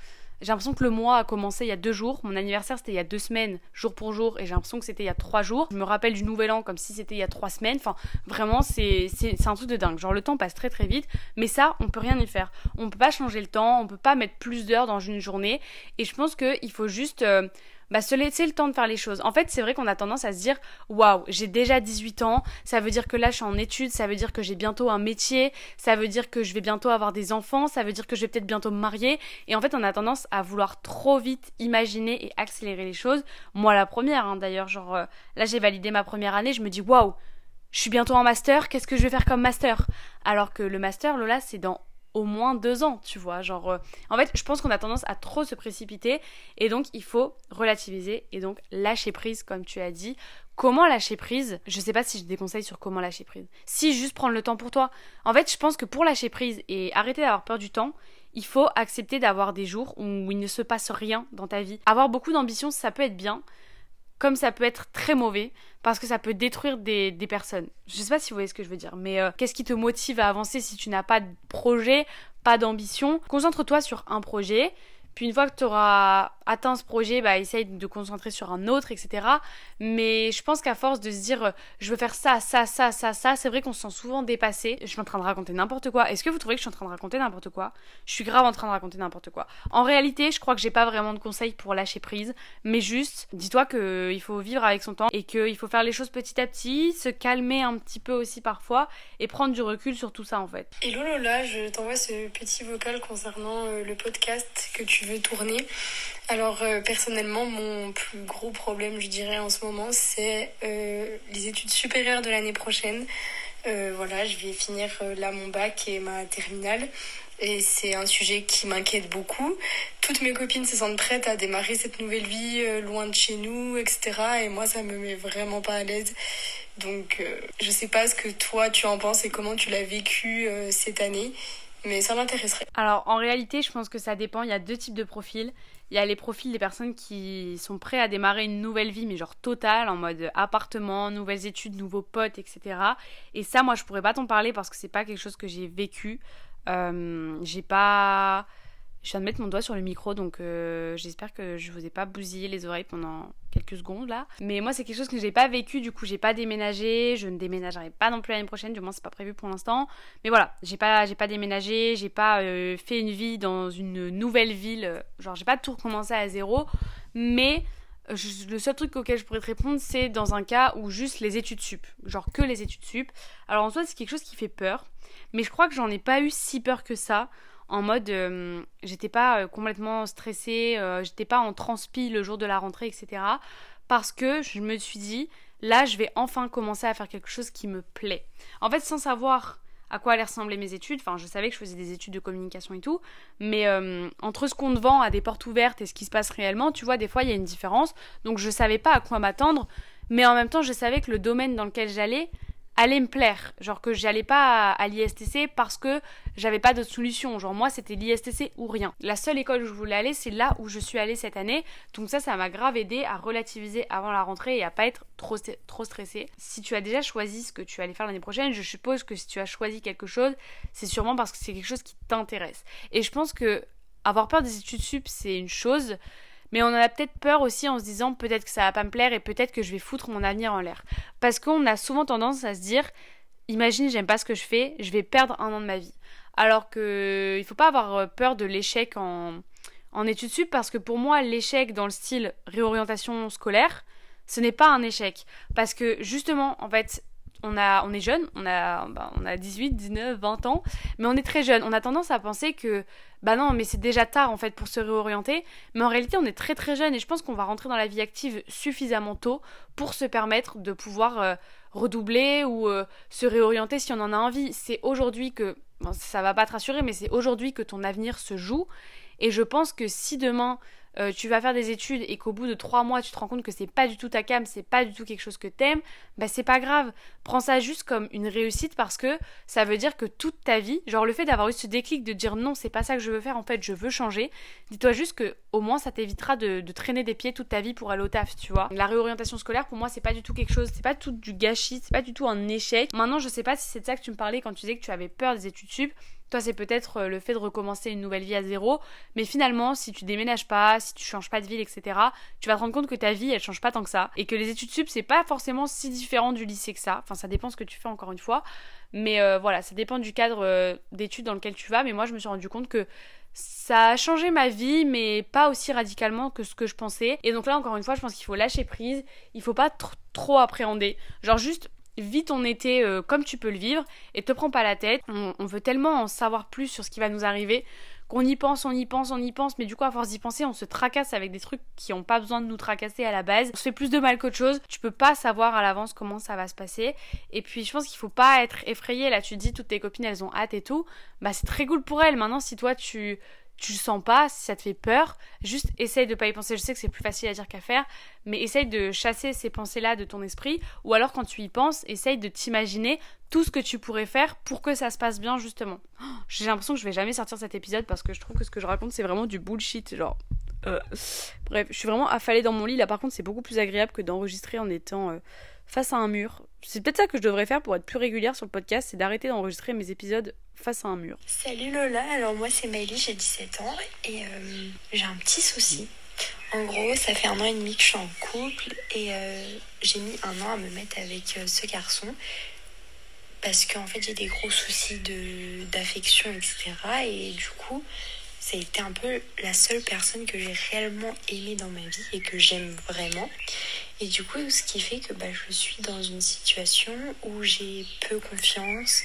j'ai l'impression que le mois a commencé il y a deux jours. Mon anniversaire c'était il y a deux semaines, jour pour jour, et j'ai l'impression que c'était il y a trois jours. Je me rappelle du nouvel an comme si c'était il y a trois semaines. Enfin, vraiment, c'est un truc de dingue. Genre, le temps passe très très vite, mais ça, on peut rien y faire. On peut pas changer le temps, on peut pas mettre plus d'heures dans une journée, et je pense qu'il faut juste. Euh, bah, se laisser le temps de faire les choses. En fait, c'est vrai qu'on a tendance à se dire waouh, j'ai déjà 18 ans, ça veut dire que là je suis en études, ça veut dire que j'ai bientôt un métier, ça veut dire que je vais bientôt avoir des enfants, ça veut dire que je vais peut-être bientôt me marier. Et en fait, on a tendance à vouloir trop vite imaginer et accélérer les choses. Moi, la première, hein, d'ailleurs, genre euh, là j'ai validé ma première année, je me dis waouh, je suis bientôt en master, qu'est-ce que je vais faire comme master? Alors que le master, Lola, c'est dans au moins deux ans, tu vois. Genre, euh, en fait, je pense qu'on a tendance à trop se précipiter et donc il faut relativiser et donc lâcher prise, comme tu as dit. Comment lâcher prise? Je sais pas si je déconseille sur comment lâcher prise. Si juste prendre le temps pour toi. En fait, je pense que pour lâcher prise et arrêter d'avoir peur du temps, il faut accepter d'avoir des jours où il ne se passe rien dans ta vie. Avoir beaucoup d'ambition, ça peut être bien, comme ça peut être très mauvais parce que ça peut détruire des, personnes. Je sais pas si vous voyez ce que je veux dire, mais euh, qu'est-ce qui te motive à avancer si tu n'as pas de projet, pas d'ambition? Concentre-toi sur un projet puis une fois que tu auras atteint ce projet, bah, essaye de te concentrer sur un autre, etc. Mais je pense qu'à force de se dire, euh, je veux faire ça, ça, ça, ça, ça, c'est vrai qu'on se sent souvent dépassé. Je suis en train de raconter n'importe quoi. Est-ce que vous trouvez que je suis en train de raconter n'importe quoi? Je suis grave en train de raconter n'importe quoi. En réalité, je crois que j'ai pas vraiment de conseils pour lâcher prise, mais juste, dis-toi qu'il faut vivre avec son temps et qu'il faut faire les choses petit à petit, se calmer un petit peu aussi parfois et prendre du recul sur tout ça en fait. Et Lola, je t'envoie ce petit vocal concernant euh, le podcast que tu veux tourner. Alors euh, personnellement, mon plus gros problème, je dirais en ce moment, c'est euh, les études supérieures de l'année prochaine. Euh, voilà, je vais finir là mon bac et ma terminale. Et c'est un sujet qui m'inquiète beaucoup. Toutes mes copines se sentent prêtes à démarrer cette nouvelle vie loin de chez nous, etc. Et moi, ça me met vraiment pas à l'aise. Donc, je sais pas ce que toi tu en penses et comment tu l'as vécu cette année mais ça m'intéresserait. Alors en réalité, je pense que ça dépend. Il y a deux types de profils. Il y a les profils des personnes qui sont prêts à démarrer une nouvelle vie, mais genre totale, en mode appartement, nouvelles études, nouveaux potes, etc. Et ça, moi, je pourrais pas t'en parler parce que c'est pas quelque chose que j'ai vécu. Euh, j'ai pas je viens de mettre mon doigt sur le micro, donc euh, j'espère que je vous ai pas bousillé les oreilles pendant quelques secondes là. Mais moi, c'est quelque chose que j'ai pas vécu, du coup, j'ai pas déménagé, je ne déménagerai pas non plus l'année prochaine, du moins, c'est pas prévu pour l'instant. Mais voilà, j'ai pas, pas déménagé, j'ai pas euh, fait une vie dans une nouvelle ville, genre, j'ai pas tout recommencé à zéro. Mais le seul truc auquel je pourrais te répondre, c'est dans un cas où juste les études sup, genre que les études sup. Alors en soi, c'est quelque chose qui fait peur, mais je crois que j'en ai pas eu si peur que ça en mode euh, j'étais pas euh, complètement stressée, euh, j'étais pas en transpi le jour de la rentrée, etc. Parce que je me suis dit, là je vais enfin commencer à faire quelque chose qui me plaît. En fait, sans savoir à quoi allaient ressembler mes études, enfin je savais que je faisais des études de communication et tout, mais entre ce qu'on te vend à des portes ouvertes et ce qui se passe réellement, tu vois, des fois il y a une différence. Donc je savais pas à quoi m'attendre, mais en même temps je savais que le domaine dans lequel j'allais, allait me plaire. Genre que j'allais pas à, l'ISTC parce que j'avais pas d'autre solution. Genre moi c'était l'ISTC ou rien. La seule école où je voulais aller c'est là où je suis allée cette année. Donc ça ça m'a grave aidé à relativiser avant la rentrée et à pas être trop, trop stressée. Si tu as déjà choisi ce que tu allais faire l'année prochaine, je suppose que si tu as choisi quelque chose, c'est sûrement parce que c'est quelque chose qui t'intéresse. Et je pense que avoir peur des études sup c'est une chose Mais on en a peut-être peur aussi en se disant peut-être que ça va pas me plaire et peut-être que je vais foutre mon avenir en l'air. Parce qu'on a souvent tendance à se dire imagine, j'aime pas ce que je fais, je vais perdre un an de ma vie. Alors que il faut pas avoir peur de l'échec en, en études sup parce que pour moi, l'échec dans le style réorientation scolaire, ce n'est pas un échec. Parce que justement, en fait, on, a, on est jeune, on a, bah, on a 18, 19, 20 ans, mais on est très jeune. On a tendance à penser que, bah non, mais c'est déjà tard en fait pour se réorienter. Mais en réalité, on est très très jeune et je pense qu'on va rentrer dans la vie active suffisamment tôt pour se permettre de pouvoir euh, redoubler ou euh, se réorienter si on en a envie. C'est aujourd'hui que, bon, ça va pas te rassurer, mais c'est aujourd'hui que ton avenir se joue. Et je pense que si demain euh, tu vas faire des études et qu'au bout de trois mois tu te rends compte que c'est pas du tout ta cam, c'est pas du tout quelque chose que t'aimes, bah c'est pas grave. Prends ça juste comme une réussite parce que ça veut dire que toute ta vie, genre le fait d'avoir eu ce déclic de dire non, c'est pas ça que je veux faire, en fait je veux changer, dis-toi juste que au moins ça t'évitera de, traîner des pieds toute ta vie pour aller au taf, tu vois. La réorientation scolaire pour moi c'est pas du tout quelque chose, c'est pas tout du gâchis, c'est pas du tout un échec. Maintenant je sais pas si c'est de ça que tu me parlais quand tu disais que tu avais peur des études sup. Toi, c'est peut-être euh, le fait de recommencer une nouvelle vie à zéro. Mais finalement, si tu déménages pas, si tu changes pas de ville, etc., tu vas te rendre compte que ta vie, elle change pas tant que ça. Et que les études sup, c'est pas forcément si différent du lycée que ça. Enfin, ça dépend ce que tu fais encore une fois. Mais euh, voilà, ça dépend du cadre euh, d'études dans lequel tu vas. Mais moi, je me suis rendu compte que ça a changé ma vie, mais pas aussi radicalement que ce que je pensais. Et donc là, encore une fois, je pense qu'il faut lâcher prise. Il faut pas trop appréhender. Genre juste vis ton été euh, comme tu peux le vivre et te prends pas la tête. On, veut tellement en savoir plus sur ce qui va nous arriver qu'on y pense, on y pense, on y pense, mais du coup à force d'y penser, on se tracasse avec des trucs qui ont pas besoin de nous tracasser à la base. On se fait plus de mal qu'autre chose. Tu peux pas savoir à l'avance comment ça va se passer. Et puis je pense qu'il faut pas être effrayé. Là tu dis toutes tes copines elles ont hâte et tout. Bah c'est très cool pour elles. Maintenant si toi tu tu le sens pas, si ça te fait peur, juste essaye de pas y penser. Je sais que c'est plus facile à dire qu'à faire, mais essaye de chasser ces pensées-là de ton esprit, ou alors quand tu y penses, essaye de t'imaginer tout ce que tu pourrais faire pour que ça se passe bien justement. J'ai l'impression que je vais jamais sortir cet épisode parce que je trouve que ce que je raconte c'est vraiment du bullshit, genre. Euh, bref, je suis vraiment affalée dans mon lit. Là, par contre, c'est beaucoup plus agréable que d'enregistrer en étant euh, face à un mur. C'est peut-être ça que je devrais faire pour être plus régulière sur le podcast, c'est d'arrêter d'enregistrer mes épisodes face à un mur. Salut Lola, alors moi c'est Maëlie, j'ai 17 ans et euh, j'ai un petit souci. En gros, ça fait un an et demi que je suis en couple et euh, j'ai mis un an à me mettre avec euh, ce garçon parce qu'en fait j'ai des gros soucis d'affection, etc. Et du coup, été un peu la seule personne que j'ai réellement aimée dans ma vie et que j'aime vraiment. Et du coup, ce qui fait que bah, je suis dans une situation où j'ai peu confiance,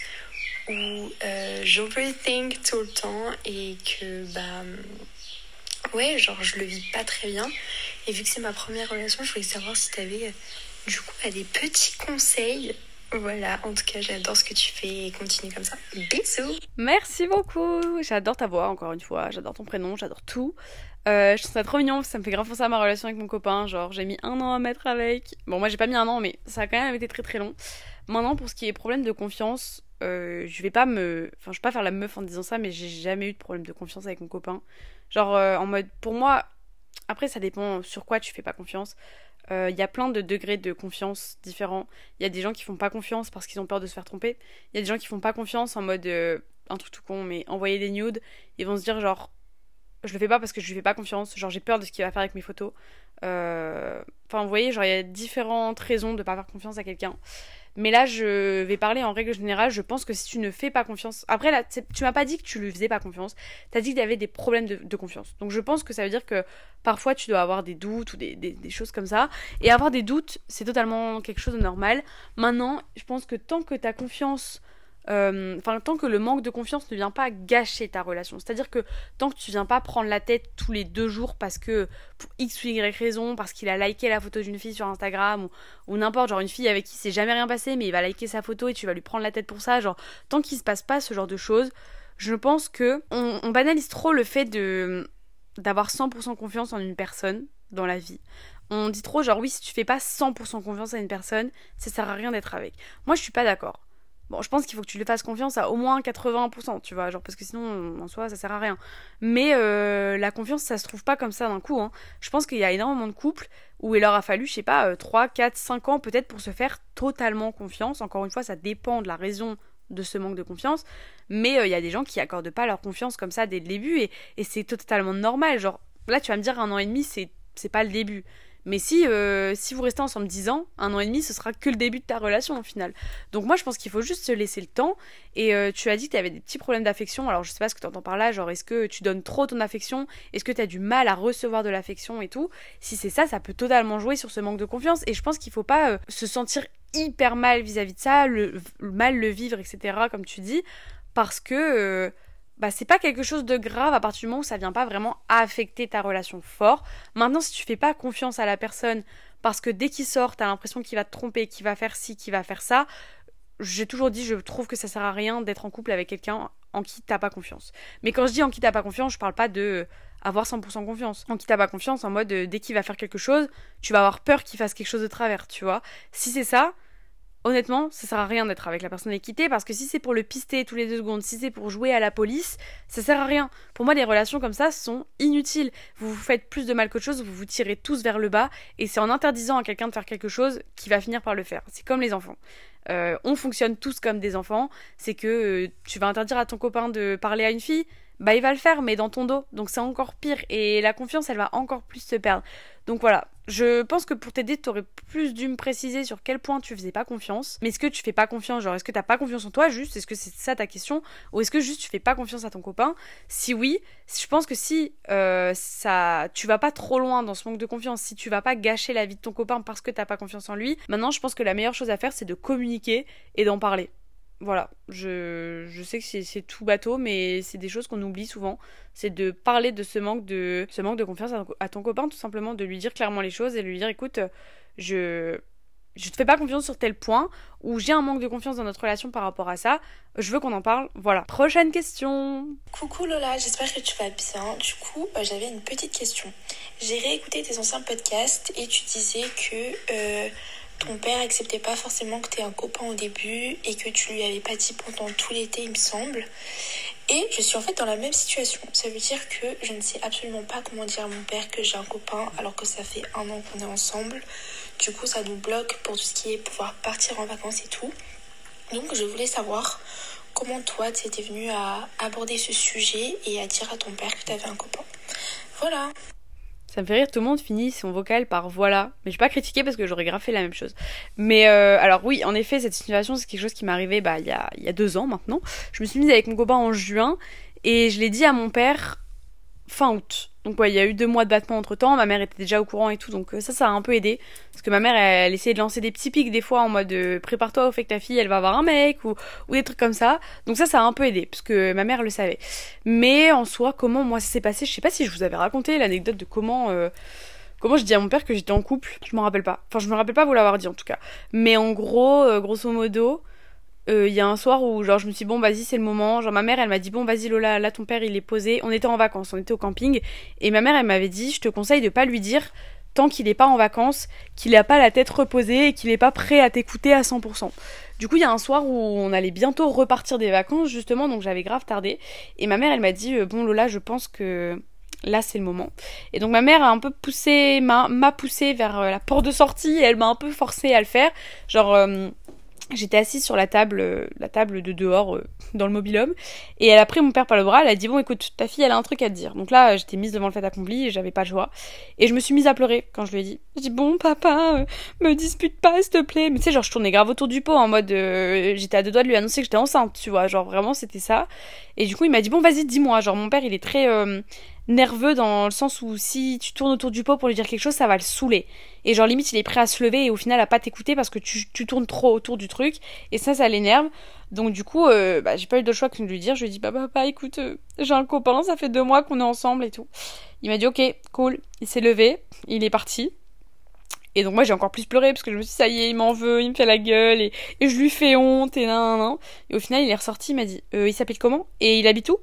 où euh, j'overthink tout le temps et que bah ouais genre je le vis pas très bien et vu que c'est ma première relation je voulais savoir si tu avais du coup bah, des petits conseils voilà, en tout cas, j'adore ce que tu fais et continue comme ça. Bisous Merci beaucoup J'adore ta voix, encore une fois. J'adore ton prénom, j'adore tout. Euh, je trouve ça trop mignon, ça me fait grave penser à ma relation avec mon copain. Genre, j'ai mis un an à mettre avec. Bon, moi, j'ai pas mis un an, mais ça a quand même été très très long. Maintenant, pour ce qui est problème de confiance, euh, je vais pas me. Enfin, je vais pas faire la meuf en disant ça, mais j'ai jamais eu de problème de confiance avec mon copain. Genre, euh, en mode. Pour moi. Après, ça dépend sur quoi tu fais pas confiance. Euh, il y a plein de degrés de confiance différents. Il y a des gens qui font pas confiance parce qu'ils ont peur de se faire tromper. Il y a des gens qui font pas confiance en mode. un truc tout con, mais envoyer des nudes. Ils vont se dire, genre. Je le fais pas parce que je lui fais pas confiance. Genre, j'ai peur de ce qu'il va faire avec mes photos. Enfin, vous voyez, genre, il y a différentes raisons de pas faire confiance à quelqu'un. Mais là, je vais parler en règle générale. Je pense que si tu ne fais pas confiance. Après, là, tu m'as pas dit que tu lui faisais pas confiance. Tu as dit qu'il y avait des problèmes de, confiance. Donc, je pense que ça veut dire que parfois, tu dois avoir des doutes ou des, choses comme ça. Et avoir des doutes, c'est totalement quelque chose de normal. Maintenant, je pense que tant que tu as confiance enfin tant que le manque de confiance ne vient pas gâcher ta relation. C'est-à-dire que tant que tu viens pas prendre la tête tous les deux jours parce que pour X ou Y raison, parce qu'il a liké la photo d'une fille sur Instagram ou, n'importe, genre une fille avec qui c'est jamais rien passé mais il va liker sa photo et tu vas lui prendre la tête pour ça, genre tant qu'il se passe pas ce genre de choses, je pense que on, banalise trop le fait de d'avoir 100% confiance en une personne dans la vie. On dit trop genre oui si tu fais pas 100% confiance à une personne, ça sert à rien d'être avec. Moi je suis pas d'accord. Bon, je pense qu'il faut que tu lui fasses confiance à au moins 80%, tu vois, genre parce que sinon, en soi, ça sert à rien. Mais euh, la confiance, ça se trouve pas comme ça d'un coup. Hein. Je pense qu'il y a énormément de couples où il leur a fallu, je sais pas, 3, 4, 5 ans peut-être pour se faire totalement confiance. Encore une fois, ça dépend de la raison de ce manque de confiance. Mais euh, il y a des gens qui accordent pas leur confiance comme ça dès le début et, et c'est totalement normal. Genre, là tu vas me dire un an et demi c'est c'est pas le début. Mais si, euh, si vous restez ensemble 10 ans, un an et demi, ce sera que le début de ta relation au final. Donc moi, je pense qu'il faut juste se laisser le temps. Et euh, tu as dit que tu avais des petits problèmes d'affection. Alors je sais pas ce que tu entends par là. Genre, est-ce que tu donnes trop ton affection? Est-ce que tu as du mal à recevoir de l'affection et tout? Si c'est ça, ça peut totalement jouer sur ce manque de confiance. Et je pense qu'il faut pas euh, se sentir hyper mal vis-à-vis de ça, le, mal le vivre, etc., comme tu dis. Parce que bah, c'est pas quelque chose de grave à partir du moment où ça vient pas vraiment affecter ta relation fort. Maintenant, si tu fais pas confiance à la personne parce que dès qu'il sort, t'as l'impression qu'il va te tromper, qu'il va faire ci, qu'il va faire ça, j'ai toujours dit, je trouve que ça sert à rien d'être en couple avec quelqu'un en qui t'as pas confiance. Mais quand je dis en qui t'as pas confiance, je parle pas de avoir 100% confiance. En qui t'as pas confiance, en mode dès qu'il va faire quelque chose, tu vas avoir peur qu'il fasse quelque chose de travers, tu vois. Si c'est ça, honnêtement, ça sert à rien d'être avec la personne équitée parce que si c'est pour le pister tous les deux secondes, si c'est pour jouer à la police, ça sert à rien. Pour moi, les relations comme ça sont inutiles. Vous vous faites plus de mal qu'autre chose, vous vous tirez tous vers le bas et c'est en interdisant à quelqu'un de faire quelque chose qu'il va finir par le faire. C'est comme les enfants. Euh, on fonctionne tous comme des enfants. C'est que euh, tu vas interdire à ton copain de parler à une fille, bah il va le faire, mais dans ton dos. Donc c'est encore pire et la confiance, elle va encore plus se perdre. Donc voilà, je pense que pour t'aider, t'aurais plus dû me préciser sur quel point tu faisais pas confiance. Mais est-ce que tu fais pas confiance? Genre, est-ce que t'as pas confiance en toi? Juste Est-ce que c'est ça ta question? Ou est-ce que juste tu fais pas confiance à ton copain? Si oui, je pense que si euh, ça, tu vas pas trop loin dans ce manque de confiance, si tu vas pas gâcher la vie de ton copain parce que t'as pas confiance en lui, maintenant je pense que la meilleure chose à faire c'est de communiquer et d'en parler. Voilà, je, je sais que c'est tout bateau, mais c'est des choses qu'on oublie souvent. C'est de parler de ce manque de, ce manque de confiance à ton, copain, tout simplement, de lui dire clairement les choses et de lui dire écoute, je, je te fais pas confiance sur tel point, ou j'ai un manque de confiance dans notre relation par rapport à ça, je veux qu'on en parle. Voilà. Prochaine question. Coucou Lola, j'espère que tu vas bien. Du coup, euh, j'avais une petite question. J'ai réécouté tes anciens podcasts et tu disais que. Euh, ton père acceptait pas forcément que tu aies un copain au début et que tu lui avais pas dit pendant tout l'été, il me semble. Et je suis en fait dans la même situation. Ça veut dire que je ne sais absolument pas comment dire à mon père que j'ai un copain alors que ça fait un an qu'on est ensemble. Du coup, ça nous bloque pour tout ce qui est pouvoir partir en vacances et tout. Donc, je voulais savoir comment toi, tu étais venu à aborder ce sujet et à dire à ton père que tu avais un copain. Voilà. Ça me fait rire, tout le monde finit son vocal par voilà. Mais je vais pas critiquer parce que j'aurais grave la même chose. Mais euh, alors oui, en effet, cette situation, c'est quelque chose qui m'est arrivé bah, il, y a, il y a deux ans maintenant. Je me suis mise avec mon copain en juin et je l'ai dit à mon père fin août. Donc ouais, il y a eu deux mois de battement entre temps, ma mère était déjà au courant et tout, donc euh, ça, ça a un peu aidé. Parce que ma mère, elle, essayait de lancer des petits pics des fois en mode euh, prépare-toi au fait que ta fille, elle va avoir un mec ou, des trucs comme ça. Donc ça, ça a un peu aidé, parce que ma mère le savait. Mais en soi, comment moi ça s'est passé, je sais pas si je vous avais raconté l'anecdote de comment... Euh, comment je dis à mon père que j'étais en couple Je m'en rappelle pas. Enfin, je me rappelle pas vous l'avoir dit en tout cas. Mais en gros, grosso modo, il euh, y a un soir où genre je me suis dit, bon vas-y c'est le moment. Genre ma mère elle m'a dit bon vas-y Lola là ton père il est posé. On était en vacances on était au camping. Et ma mère elle m'avait dit je te conseille de pas lui dire tant qu'il est pas en vacances qu'il a pas la tête reposée et qu'il est pas prêt à t'écouter à 100% du coup il y a un soir où on allait bientôt repartir des vacances justement donc j'avais grave tardé. Et ma mère elle m'a dit euh, bon Lola je pense que là c'est le moment. Et donc ma mère a un peu poussé, m'a poussé vers euh, la porte de sortie et elle m'a un peu forcé à le faire. Genre, J'étais assise sur la table, euh, la table de dehors euh, dans le mobilhome, et elle a pris mon père par le bras, elle a dit bon écoute, ta fille elle a un truc à te dire. Donc là j'étais mise devant le fait accompli et j'avais pas le choix. Et je me suis mise à pleurer quand je lui ai dit. Je dis bon papa, euh, me dispute pas s'il te plaît. Mais tu sais genre je tournais grave autour du pot en mode j'étais à deux doigts de lui annoncer que j'étais enceinte, tu vois, genre vraiment c'était ça. Et du coup il m'a dit bon vas-y dis-moi, genre mon père il est très nerveux dans le sens où si tu tournes autour du pot pour lui dire quelque chose, ça va le saouler. Et genre limite il est prêt à se lever et au final à pas t'écouter parce que tu, tu, tournes trop autour du truc. Et ça, ça l'énerve. Donc du coup, euh, bah, j'ai pas eu d'autre choix que de lui dire. Je lui ai dit, bah papa, écoute, euh, j'ai un copain, ça fait deux mois qu'on est ensemble et tout. Il m'a dit, ok, cool. Il s'est levé, il est parti. Et donc moi j'ai encore plus pleuré parce que je me suis dit ça y est, il m'en veut, il me fait la gueule et, et je lui fais honte et nan, nan, Et au final il est ressorti, il m'a dit euh, il s'appelle comment? Et il habite où?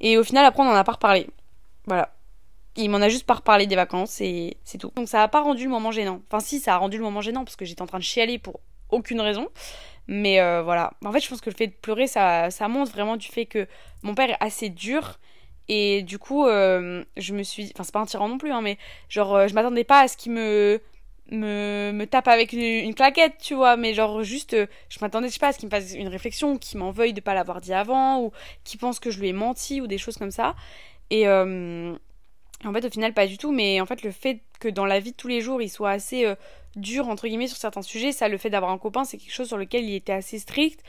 Et au final après on en a pas reparlé. Voilà. Il m'en a juste pas reparlé des vacances et c'est tout. Donc ça a pas rendu le moment gênant. Enfin si, ça a rendu le moment gênant parce que j'étais en train de chialer pour aucune raison. Mais euh, voilà. En fait, je pense que le fait de pleurer, ça, ça montre vraiment du fait que mon père est assez dur. Et du coup, euh, je me suis... Enfin, c'est pas un tyran non plus, hein, mais genre, euh, je m'attendais pas à ce qu'il me... Me, me tape avec une, claquette, tu vois, mais genre juste, je m'attendais, je sais pas, à ce qu'il me fasse une réflexion, qu'il m'en veuille de pas l'avoir dit avant, ou qu'il pense que je lui ai menti, ou des choses comme ça. Et, euh, En fait, au final, pas du tout, mais en fait, le fait que dans la vie de tous les jours, il soit assez euh, dur, entre guillemets, sur certains sujets, ça, le fait d'avoir un copain, c'est quelque chose sur lequel il était assez strict.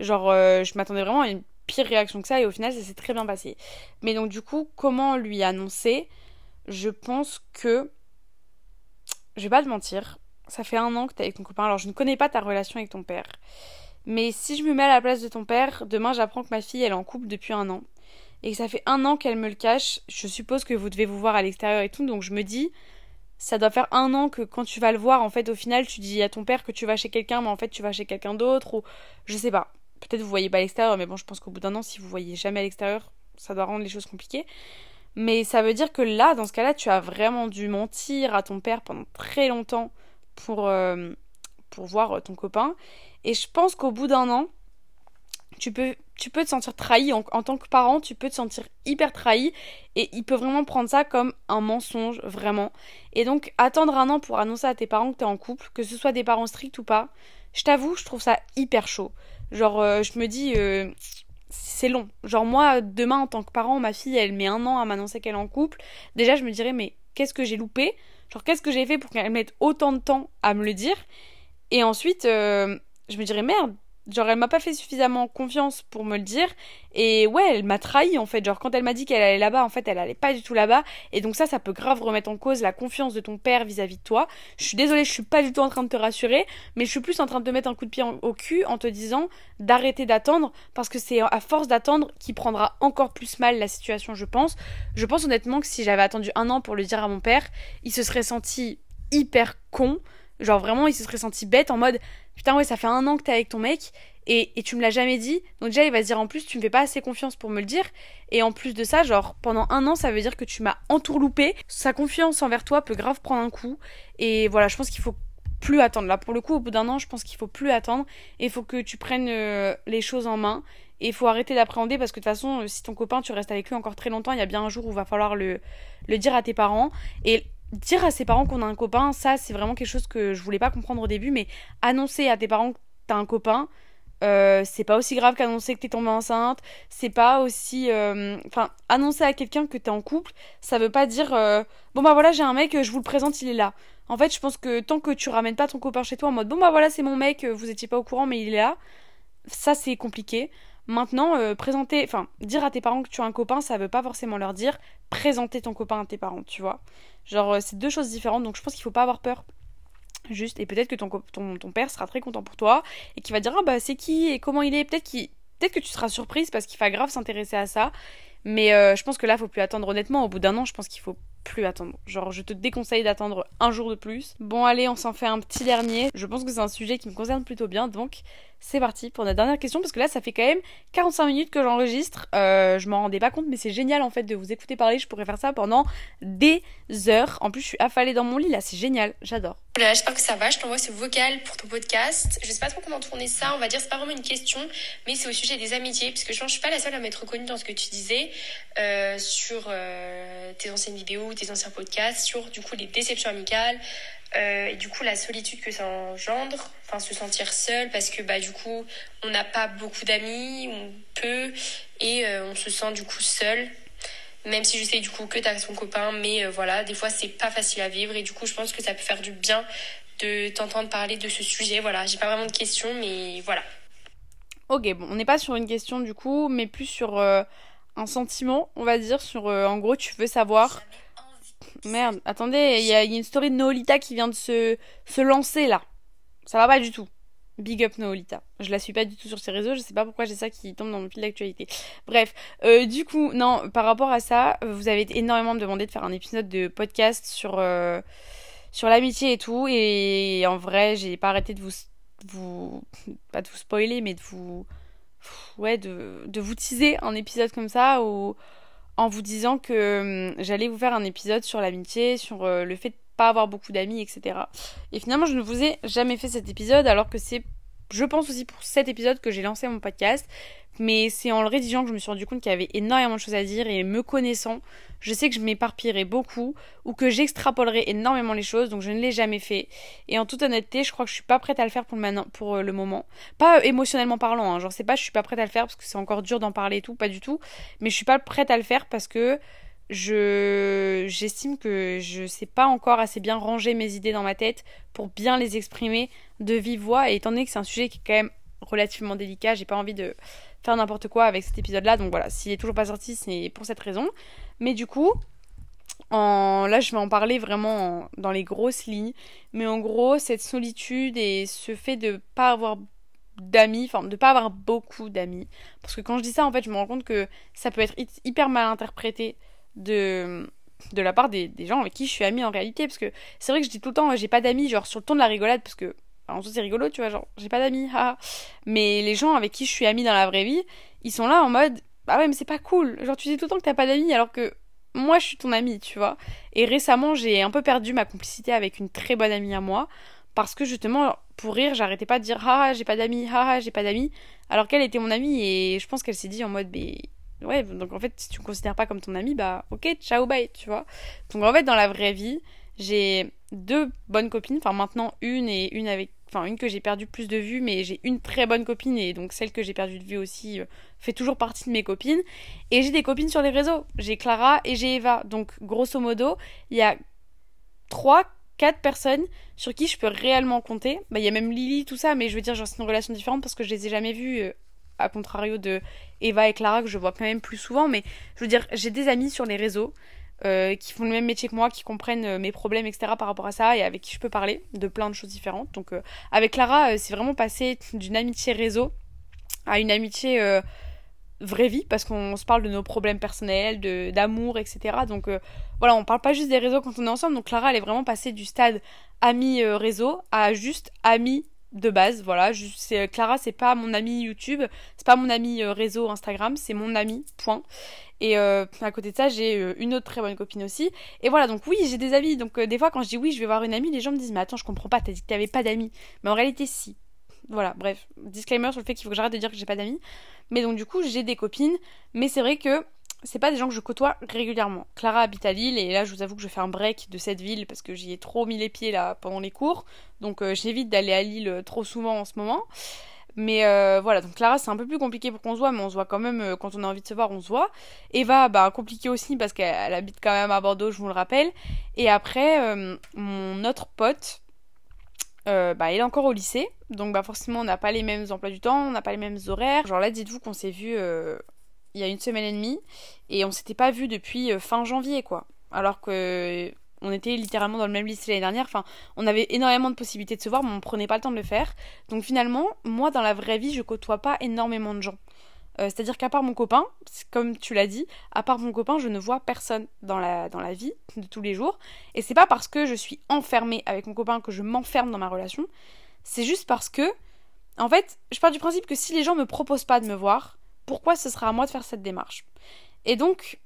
Genre, euh, je m'attendais vraiment à une pire réaction que ça, et au final, ça s'est très bien passé. Mais donc, du coup, comment lui annoncer? Je pense que. Je vais pas te mentir, ça fait un an que t'es avec ton copain, alors je ne connais pas ta relation avec ton père. Mais si je me mets à la place de ton père, demain j'apprends que ma fille elle est en couple depuis un an et que ça fait un an qu'elle me le cache, je suppose que vous devez vous voir à l'extérieur et tout, donc je me dis, ça doit faire un an que quand tu vas le voir, en fait, au final, tu dis à ton père que tu vas chez quelqu'un, mais en fait, tu vas chez quelqu'un d'autre, ou je sais pas. Peut-être vous voyez pas à l'extérieur, mais bon, je pense qu'au bout d'un an, si vous voyez jamais à l'extérieur, ça doit rendre les choses compliquées. Mais ça veut dire que là, dans ce cas-là, tu as vraiment dû mentir à ton père pendant très longtemps pour, euh, pour voir ton copain. Et je pense qu'au bout d'un an, tu peux, tu peux te sentir trahi en, tant que parent, tu peux te sentir hyper trahi et il peut vraiment prendre ça comme un mensonge, vraiment. Et donc, attendre un an pour annoncer à tes parents que t'es en couple, que ce soit des parents stricts ou pas, je t'avoue, je trouve ça hyper chaud. Genre, euh, je me dis, euh, c'est long. Genre, moi, demain, en tant que parent, ma fille, elle met un an à m'annoncer qu'elle est en couple. Déjà, je me dirais, mais qu'est-ce que j'ai loupé? Genre, qu'est-ce que j'ai fait pour qu'elle mette autant de temps à me le dire? Et ensuite, euh, je me dirais, merde, Genre, elle m'a pas fait suffisamment confiance pour me le dire. Et ouais, elle m'a trahi en fait. Genre, quand elle m'a dit qu'elle allait là-bas, en fait, elle allait pas du tout là-bas. Et donc, ça, ça peut grave remettre en cause la confiance de ton père vis-à-vis de toi. Je suis désolée, je suis pas du tout en train de te rassurer. Mais je suis plus en train de te mettre un coup de pied au cul en te disant d'arrêter d'attendre. Parce que c'est à force d'attendre qu'il prendra encore plus mal la situation, je pense. Je pense honnêtement que si j'avais attendu un an pour le dire à mon père, il se serait senti hyper con. Genre, vraiment, il se serait senti bête en mode putain ouais ça fait un an que t'es avec ton mec et, et tu me l'as jamais dit. Donc déjà il va se dire en plus tu me fais pas assez confiance pour me le dire. Et en plus de ça genre pendant un an ça veut dire que tu m'as entourloupé. Sa confiance envers toi peut grave prendre un coup. Et voilà je pense qu'il faut plus attendre. Là pour le coup au bout d'un an je pense qu'il faut plus attendre. Et il faut que tu prennes euh, les choses en main. Et il faut arrêter d'appréhender parce que de toute façon euh, si ton copain tu restes avec lui encore très longtemps il y a bien un jour où va falloir le, le dire à tes parents. Et dire à ses parents qu'on a un copain, ça c'est vraiment quelque chose que je voulais pas comprendre au début, mais annoncer à tes parents que t'as un copain, euh, c'est pas aussi grave qu'annoncer que t'es tombée enceinte, c'est pas aussi... Euh, enfin, annoncer à quelqu'un que t'es en couple, ça veut pas dire... Euh, bon bah voilà, j'ai un mec, je vous le présente, il est là. En fait, je pense que tant que tu ramènes pas ton copain chez toi en mode bon bah voilà, c'est mon mec, vous étiez pas au courant mais il est là, ça c'est compliqué. Maintenant, euh, présenter, enfin, dire à tes parents que tu as un copain, ça veut pas forcément leur dire présenter ton copain à tes parents, tu vois. Genre, euh, c'est deux choses différentes, donc je pense qu'il faut pas avoir peur. Juste, et peut-être que ton, ton, ton, père sera très content pour toi et qui va dire Ah bah c'est qui et comment il est. Peut-être peut que tu seras surprise parce qu'il va grave s'intéresser à ça. Mais euh, je pense que là, faut plus attendre honnêtement. Au bout d'un an, je pense qu'il faut plus attendre. Genre, je te déconseille d'attendre un jour de plus. Bon, allez, on s'en fait un petit dernier. Je pense que c'est un sujet qui me concerne plutôt bien, donc c'est parti pour la dernière question parce que là, ça fait quand même 45 minutes que j'enregistre. Euh, je m'en rendais pas compte, mais c'est génial en fait de vous écouter parler. Je pourrais faire ça pendant des heures. En plus, je suis affalée dans mon lit là, c'est génial. J'adore. Voilà, j'espère que ça va. Je t'envoie ce vocal pour ton podcast. Je sais pas trop comment tourner ça. On va dire, c'est pas vraiment une question, mais c'est au sujet des amitiés, puisque je pense je suis pas la seule à m'être reconnue dans ce que tu disais euh, sur euh, tes anciennes vidéos, tes anciens podcasts, sur du coup les déceptions amicales, euh, et du coup la solitude que ça engendre, enfin se sentir seul parce que bah du coup on n'a pas beaucoup d'amis ou peu et euh, on se sent du coup seul. Même si je sais du coup que tu as ton copain, mais euh, voilà, des fois c'est pas facile à vivre et du coup je pense que ça peut faire du bien de t'entendre parler de ce sujet. Voilà, j'ai pas vraiment de questions, mais voilà. Ok, bon, on n'est pas sur une question du coup, mais plus sur un sentiment, on va dire, sur en gros tu veux savoir Merde, attendez, il y, a une story de Noolita qui vient de se, se lancer là. Ça va pas du tout. Big up Noolita. Je la suis pas du tout sur ses réseaux, je sais pas pourquoi j'ai ça qui tombe dans mon fil d'actualité. Bref, euh, du coup, non, par rapport à ça, vous avez énormément demandé de faire un épisode de podcast sur, euh, sur l'amitié et tout, et en vrai, j'ai pas arrêté de vous, vous. pas de vous spoiler, mais de vous. Ouais, de, de vous teaser un épisode comme ça où en vous disant que hum, j'allais vous faire un épisode sur l'amitié, sur euh, le fait de pas avoir beaucoup d'amis, etc. Et finalement, je ne vous ai jamais fait cet épisode alors que c'est, je pense aussi pour cet épisode que j'ai lancé mon podcast mais c'est en le rédigeant que je me suis rendu compte qu'il y avait énormément de choses à dire et me connaissant, je sais que je m'éparpillerai beaucoup ou que j'extrapolerai énormément les choses, donc je ne l'ai jamais fait. Et en toute honnêteté, je crois que je suis pas prête à le faire pour le, euh, moment. Pas émotionnellement parlant, hein, genre c'est pas je suis pas prête à le faire parce que c'est encore dur d'en parler et tout, pas du tout, mais je suis pas prête à le faire parce que je j'estime que je sais pas encore assez bien ranger mes idées dans ma tête pour bien les exprimer de vive voix. Et étant donné que c'est un sujet qui est quand même relativement délicat, j'ai pas envie de faire n'importe quoi avec cet épisode là donc voilà, s'il est toujours pas sorti, c'est pour cette raison. Mais du coup, en... là je vais en parler vraiment dans les grosses lignes, mais en gros, cette solitude et ce fait de pas avoir d'amis, enfin de pas avoir beaucoup d'amis. Parce que quand je dis ça en fait, je me rends compte que ça peut être hyper mal interprété de, de la part des, gens avec qui je suis amie en réalité. Parce que c'est vrai que je dis tout le temps, j'ai pas d'amis, genre sur le ton de la rigolade, parce que en tout c'est rigolo, tu vois, genre j'ai pas d'amis, Mais les gens avec qui je suis amie dans la vraie vie, ils sont là en mode, bah ouais, mais c'est pas cool. Genre tu dis tout le temps que t'as pas d'amis alors que moi je suis ton amie, tu vois. Et récemment, j'ai un peu perdu ma complicité avec une très bonne amie à moi. Parce que justement, pour rire, j'arrêtais pas de dire ah j'ai pas d'amis, ah j'ai pas d'amis, alors qu'elle était mon amie et je pense qu'elle s'est dit en mode mais ouais, donc en fait, si tu me considères pas comme ton ami, bah ok, ciao, bye, tu vois. Donc en fait, dans la vraie vie, j'ai deux bonnes copines, enfin maintenant une et une avec, enfin une que j'ai perdu plus de vue, mais j'ai une très bonne copine et donc celle que j'ai perdu de vue aussi euh, fait toujours partie de mes copines. Et j'ai des copines sur les réseaux, j'ai Clara et j'ai Eva. Donc grosso modo, il y a trois, quatre personnes sur qui je peux réellement compter. Bah il y a même Lily, tout ça, mais je veux dire, genre c'est une relation différente parce que je les ai jamais vues. À contrario de Eva et Clara que je vois quand même plus souvent, mais je veux dire, j'ai des amis sur les réseaux euh, qui font le même métier que moi, qui comprennent euh, mes problèmes, etc. par rapport à ça, et avec qui je peux parler de plein de choses différentes. Donc euh, avec Clara, c'est vraiment passé d'une amitié réseau à une amitié vraie vie, parce qu'on se parle de nos problèmes personnels, de d'amour, etc. Donc voilà, on parle pas juste des réseaux quand on est ensemble. Donc Clara, elle est vraiment passée du stade ami réseau à juste ami de base, voilà. C'est, Clara, c'est pas mon ami YouTube, c'est pas mon ami euh, réseau Instagram, c'est mon ami, point. Et euh, à côté de ça, j'ai euh, une autre très bonne copine aussi. Et voilà, donc oui, j'ai des amis. Donc des fois, quand je dis oui, je vais voir une amie, les gens me disent, mais attends, je comprends pas, t'as dit que t'avais pas d'amis. Mais en réalité, si. Voilà, bref, disclaimer sur le fait qu'il faut que j'arrête de dire que j'ai pas d'amis. Mais donc du coup, j'ai des copines, mais c'est vrai que c'est pas des gens que je côtoie régulièrement. Clara habite à Lille et là je vous avoue que je fais un break de cette ville parce que j'y ai trop mis les pieds là pendant les cours. Donc euh, j'évite d'aller à Lille euh, trop souvent en ce moment. Mais euh, voilà, donc Clara c'est un peu plus compliqué pour qu'on se voit, mais on se voit quand même quand on a envie de se voir, on se voit. Eva, bah compliqué aussi parce qu'elle habite quand même à Bordeaux, je vous le rappelle. Et après, mon autre pote, bah il est encore au lycée, donc bah forcément on n'a pas les mêmes emplois du temps, on n'a pas les mêmes horaires. Genre là dites-vous qu'on s'est vu il y a une semaine et demie et on s'était pas vu depuis euh, fin janvier quoi. Alors que on était littéralement dans le même lycée l'année dernière. Enfin, on avait énormément de possibilités de se voir, mais on prenait pas le temps de le faire. Donc finalement, moi dans la vraie vie, je côtoie pas énormément de gens. Euh, c'est-à-dire qu'à part mon copain, comme tu l'as dit, à part mon copain, je ne vois personne dans la, dans la vie de tous les jours. Et c'est pas parce que je suis enfermée avec mon copain que je m'enferme dans ma relation. C'est juste parce que, en fait, je pars du principe que si les gens me proposent pas de me voir, pourquoi ce sera à moi de faire cette démarche Et donc,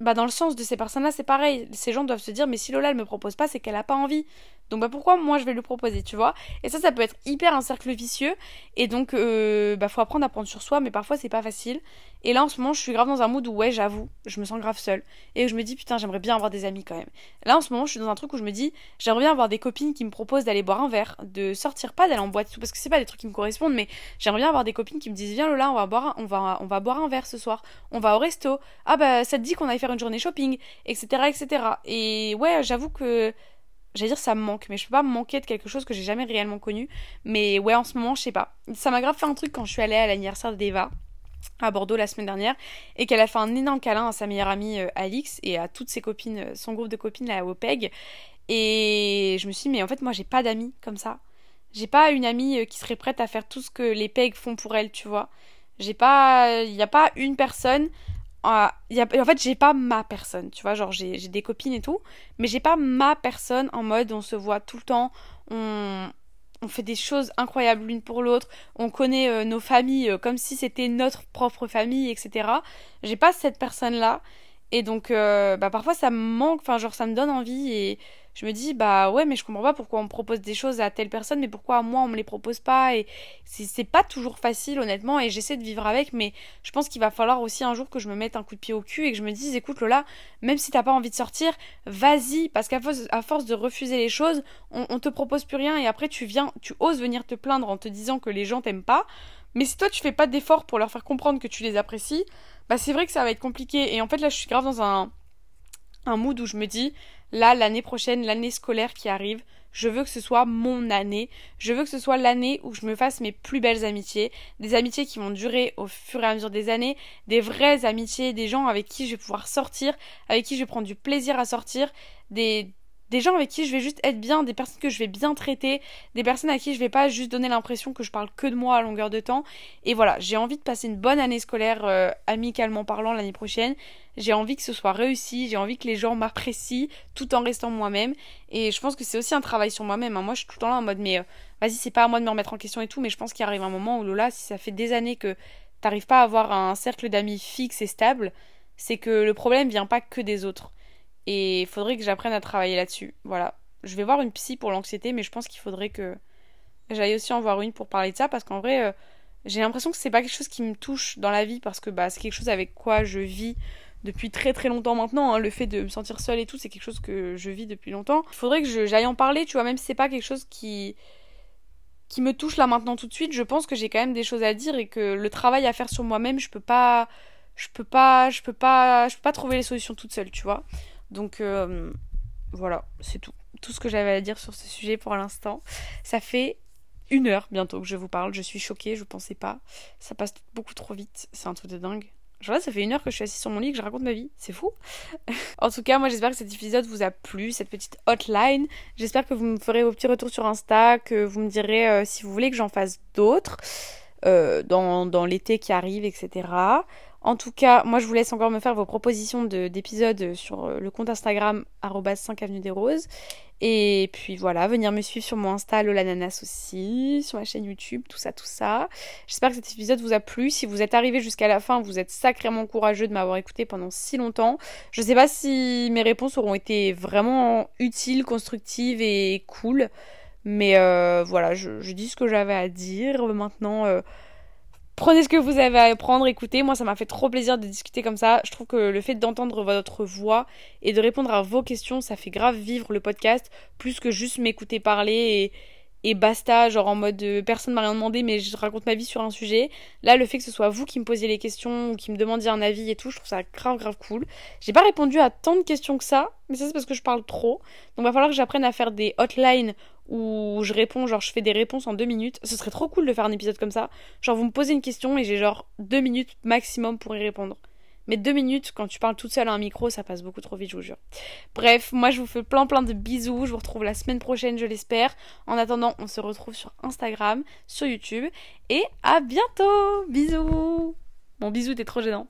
bah dans le sens de ces personnes-là, c'est pareil. Ces gens doivent se dire, mais si Lola, elle me propose pas, c'est qu'elle a pas envie. Donc bah pourquoi moi je vais le proposer, tu vois? Et ça, ça peut être hyper un cercle vicieux. Et donc, euh, bah faut apprendre à prendre sur soi, mais parfois c'est pas facile. Et là en ce moment, je suis grave dans un mood où ouais, j'avoue, je me sens grave seule. Et je me dis, putain, j'aimerais bien avoir des amis quand même. Là en ce moment, je suis dans un truc où je me dis, j'aimerais bien avoir des copines qui me proposent d'aller boire un verre, de sortir pas, d'aller en boîte, parce que c'est pas des trucs qui me correspondent, mais j'aimerais bien avoir des copines qui me disent, viens Lola, on va boire, on va, on va boire un verre ce soir, on va au resto. Ah bah ça te dit qu'on aille faire une journée shopping, etc., etc. Et ouais, j'avoue que j'allais dire ça me manque, mais je peux pas me manquer de quelque chose que j'ai jamais réellement connu. Mais ouais, en ce moment, je sais pas. Ça m'a grave fait un truc quand je suis allée à l'anniversaire d'Eva à Bordeaux la semaine dernière et qu'elle a fait un énorme câlin à sa meilleure amie euh, Alix et à toutes ses copines, euh, son groupe de copines là au PEG. Et je me suis dit, mais en fait, moi, j'ai pas d'amis comme ça. J'ai pas une amie euh, qui serait prête à faire tout ce que les PEG font pour elle, tu vois. J'ai pas. Il n'y a pas une personne ah, en fait, j'ai pas ma personne, tu vois, genre j'ai des copines et tout, mais j'ai pas ma personne en mode on se voit tout le temps, on, on fait des choses incroyables l'une pour l'autre, on connaît euh, nos familles euh, comme si c'était notre propre famille, etc. J'ai pas cette personne-là, et donc euh, bah, parfois ça me manque, enfin genre ça me donne envie, et je me dis bah ouais mais je comprends pas pourquoi on propose des choses à telle personne mais pourquoi à moi on me les propose pas et c'est pas toujours facile honnêtement et j'essaie de vivre avec mais je pense qu'il va falloir aussi un jour que je me mette un coup de pied au cul et que je me dise écoute Lola même si t'as pas envie de sortir vas-y parce qu'à force de refuser les choses on, on te propose plus rien et après tu viens tu oses venir te plaindre en te disant que les gens t'aiment pas. Mais si toi tu fais pas d'efforts pour leur faire comprendre que tu les apprécies bah c'est vrai que ça va être compliqué. Et en fait là je suis grave dans un un mood où je me dis, là, l'année prochaine, l'année scolaire qui arrive, je veux que ce soit mon année. Je veux que ce soit l'année où je me fasse mes plus belles amitiés. Des amitiés qui vont durer au fur et à mesure des années. Des vraies amitiés, des gens avec qui je vais pouvoir sortir, avec qui je vais prendre du plaisir à sortir. Des, des gens avec qui je vais juste être bien, des personnes que je vais bien traiter, des personnes à qui je vais pas juste donner l'impression que je parle que de moi à longueur de temps. Et voilà, j'ai envie de passer une bonne année scolaire euh, amicalement parlant l'année prochaine. J'ai envie que ce soit réussi, j'ai envie que les gens m'apprécient tout en restant moi-même. Et je pense que c'est aussi un travail sur moi-même. Hein. Moi, je suis tout le temps là en mode, mais euh, vas-y, c'est pas à moi de me remettre en question et tout, mais je pense qu'il arrive un moment où Lola, si ça fait des années que t'arrives pas à avoir un cercle d'amis fixe et stable, c'est que le problème vient pas que des autres. Et il faudrait que j'apprenne à travailler là-dessus. Voilà. Je vais voir une psy pour l'anxiété, mais je pense qu'il faudrait que j'aille aussi en voir une pour parler de ça, parce qu'en vrai, euh, j'ai l'impression que c'est pas quelque chose qui me touche dans la vie, parce que bah, c'est quelque chose avec quoi je vis depuis très très longtemps maintenant. Hein. Le fait de me sentir seule et tout, c'est quelque chose que je vis depuis longtemps. Il faudrait que j'aille en parler, tu vois, même si c'est pas quelque chose qui qui me touche là maintenant tout de suite, je pense que j'ai quand même des choses à dire et que le travail à faire sur moi-même, je peux pas je peux pas je peux pas je peux pas trouver les solutions toute seule, tu vois. Donc euh, voilà, c'est tout. Tout ce que j'avais à dire sur ce sujet pour l'instant. Ça fait une heure bientôt que je vous parle. Je suis choquée, je pensais pas. Ça passe beaucoup trop vite. C'est un truc de dingue. Genre ça fait une heure que je suis assise sur mon lit que je raconte ma vie. C'est fou. <laughs> en tout cas, moi j'espère que cet épisode vous a plu, cette petite hotline. J'espère que vous me ferez vos petits retours sur Insta, que vous me direz euh, si vous voulez que j'en fasse d'autres euh, dans, dans l'été qui arrive, etc. En tout cas, moi je vous laisse encore me faire vos propositions d'épisodes sur euh, le compte Instagram 5 avenue des roses. Et puis voilà, venir me suivre sur mon Insta Lolananas aussi, sur ma chaîne YouTube, tout ça, tout ça. J'espère que cet épisode vous a plu. Si vous êtes arrivé jusqu'à la fin, vous êtes sacrément courageux de m'avoir écouté pendant si longtemps. Je sais pas si mes réponses auront été vraiment utiles, constructives et cool. Mais euh, voilà, je, dis ce que j'avais à dire. Maintenant, euh, Prenez ce que vous avez à prendre, écoutez. Moi, ça m'a fait trop plaisir de discuter comme ça. Je trouve que le fait d'entendre votre voix et de répondre à vos questions, ça fait grave vivre le podcast, plus que juste m'écouter parler et, et basta, genre en mode euh, personne m'a rien demandé, mais je raconte ma vie sur un sujet. Là, le fait que ce soit vous qui me posiez les questions ou qui me demandiez un avis et tout, je trouve ça grave, grave cool. J'ai pas répondu à tant de questions que ça, mais ça c'est parce que je parle trop. Donc, va falloir que j'apprenne à faire des hotlines où je réponds, genre je fais des réponses en deux minutes. Ce serait trop cool de faire un épisode comme ça. Genre vous me posez une question et j'ai genre deux minutes maximum pour y répondre. Mais deux minutes, quand tu parles toute seule à un micro, ça passe beaucoup trop vite, je vous jure. Bref, moi je vous fais plein plein de bisous. Je vous retrouve la semaine prochaine, je l'espère. En attendant, on se retrouve sur Instagram, sur YouTube. Et à bientôt Bisous Bon, bisous, t'es trop gênant.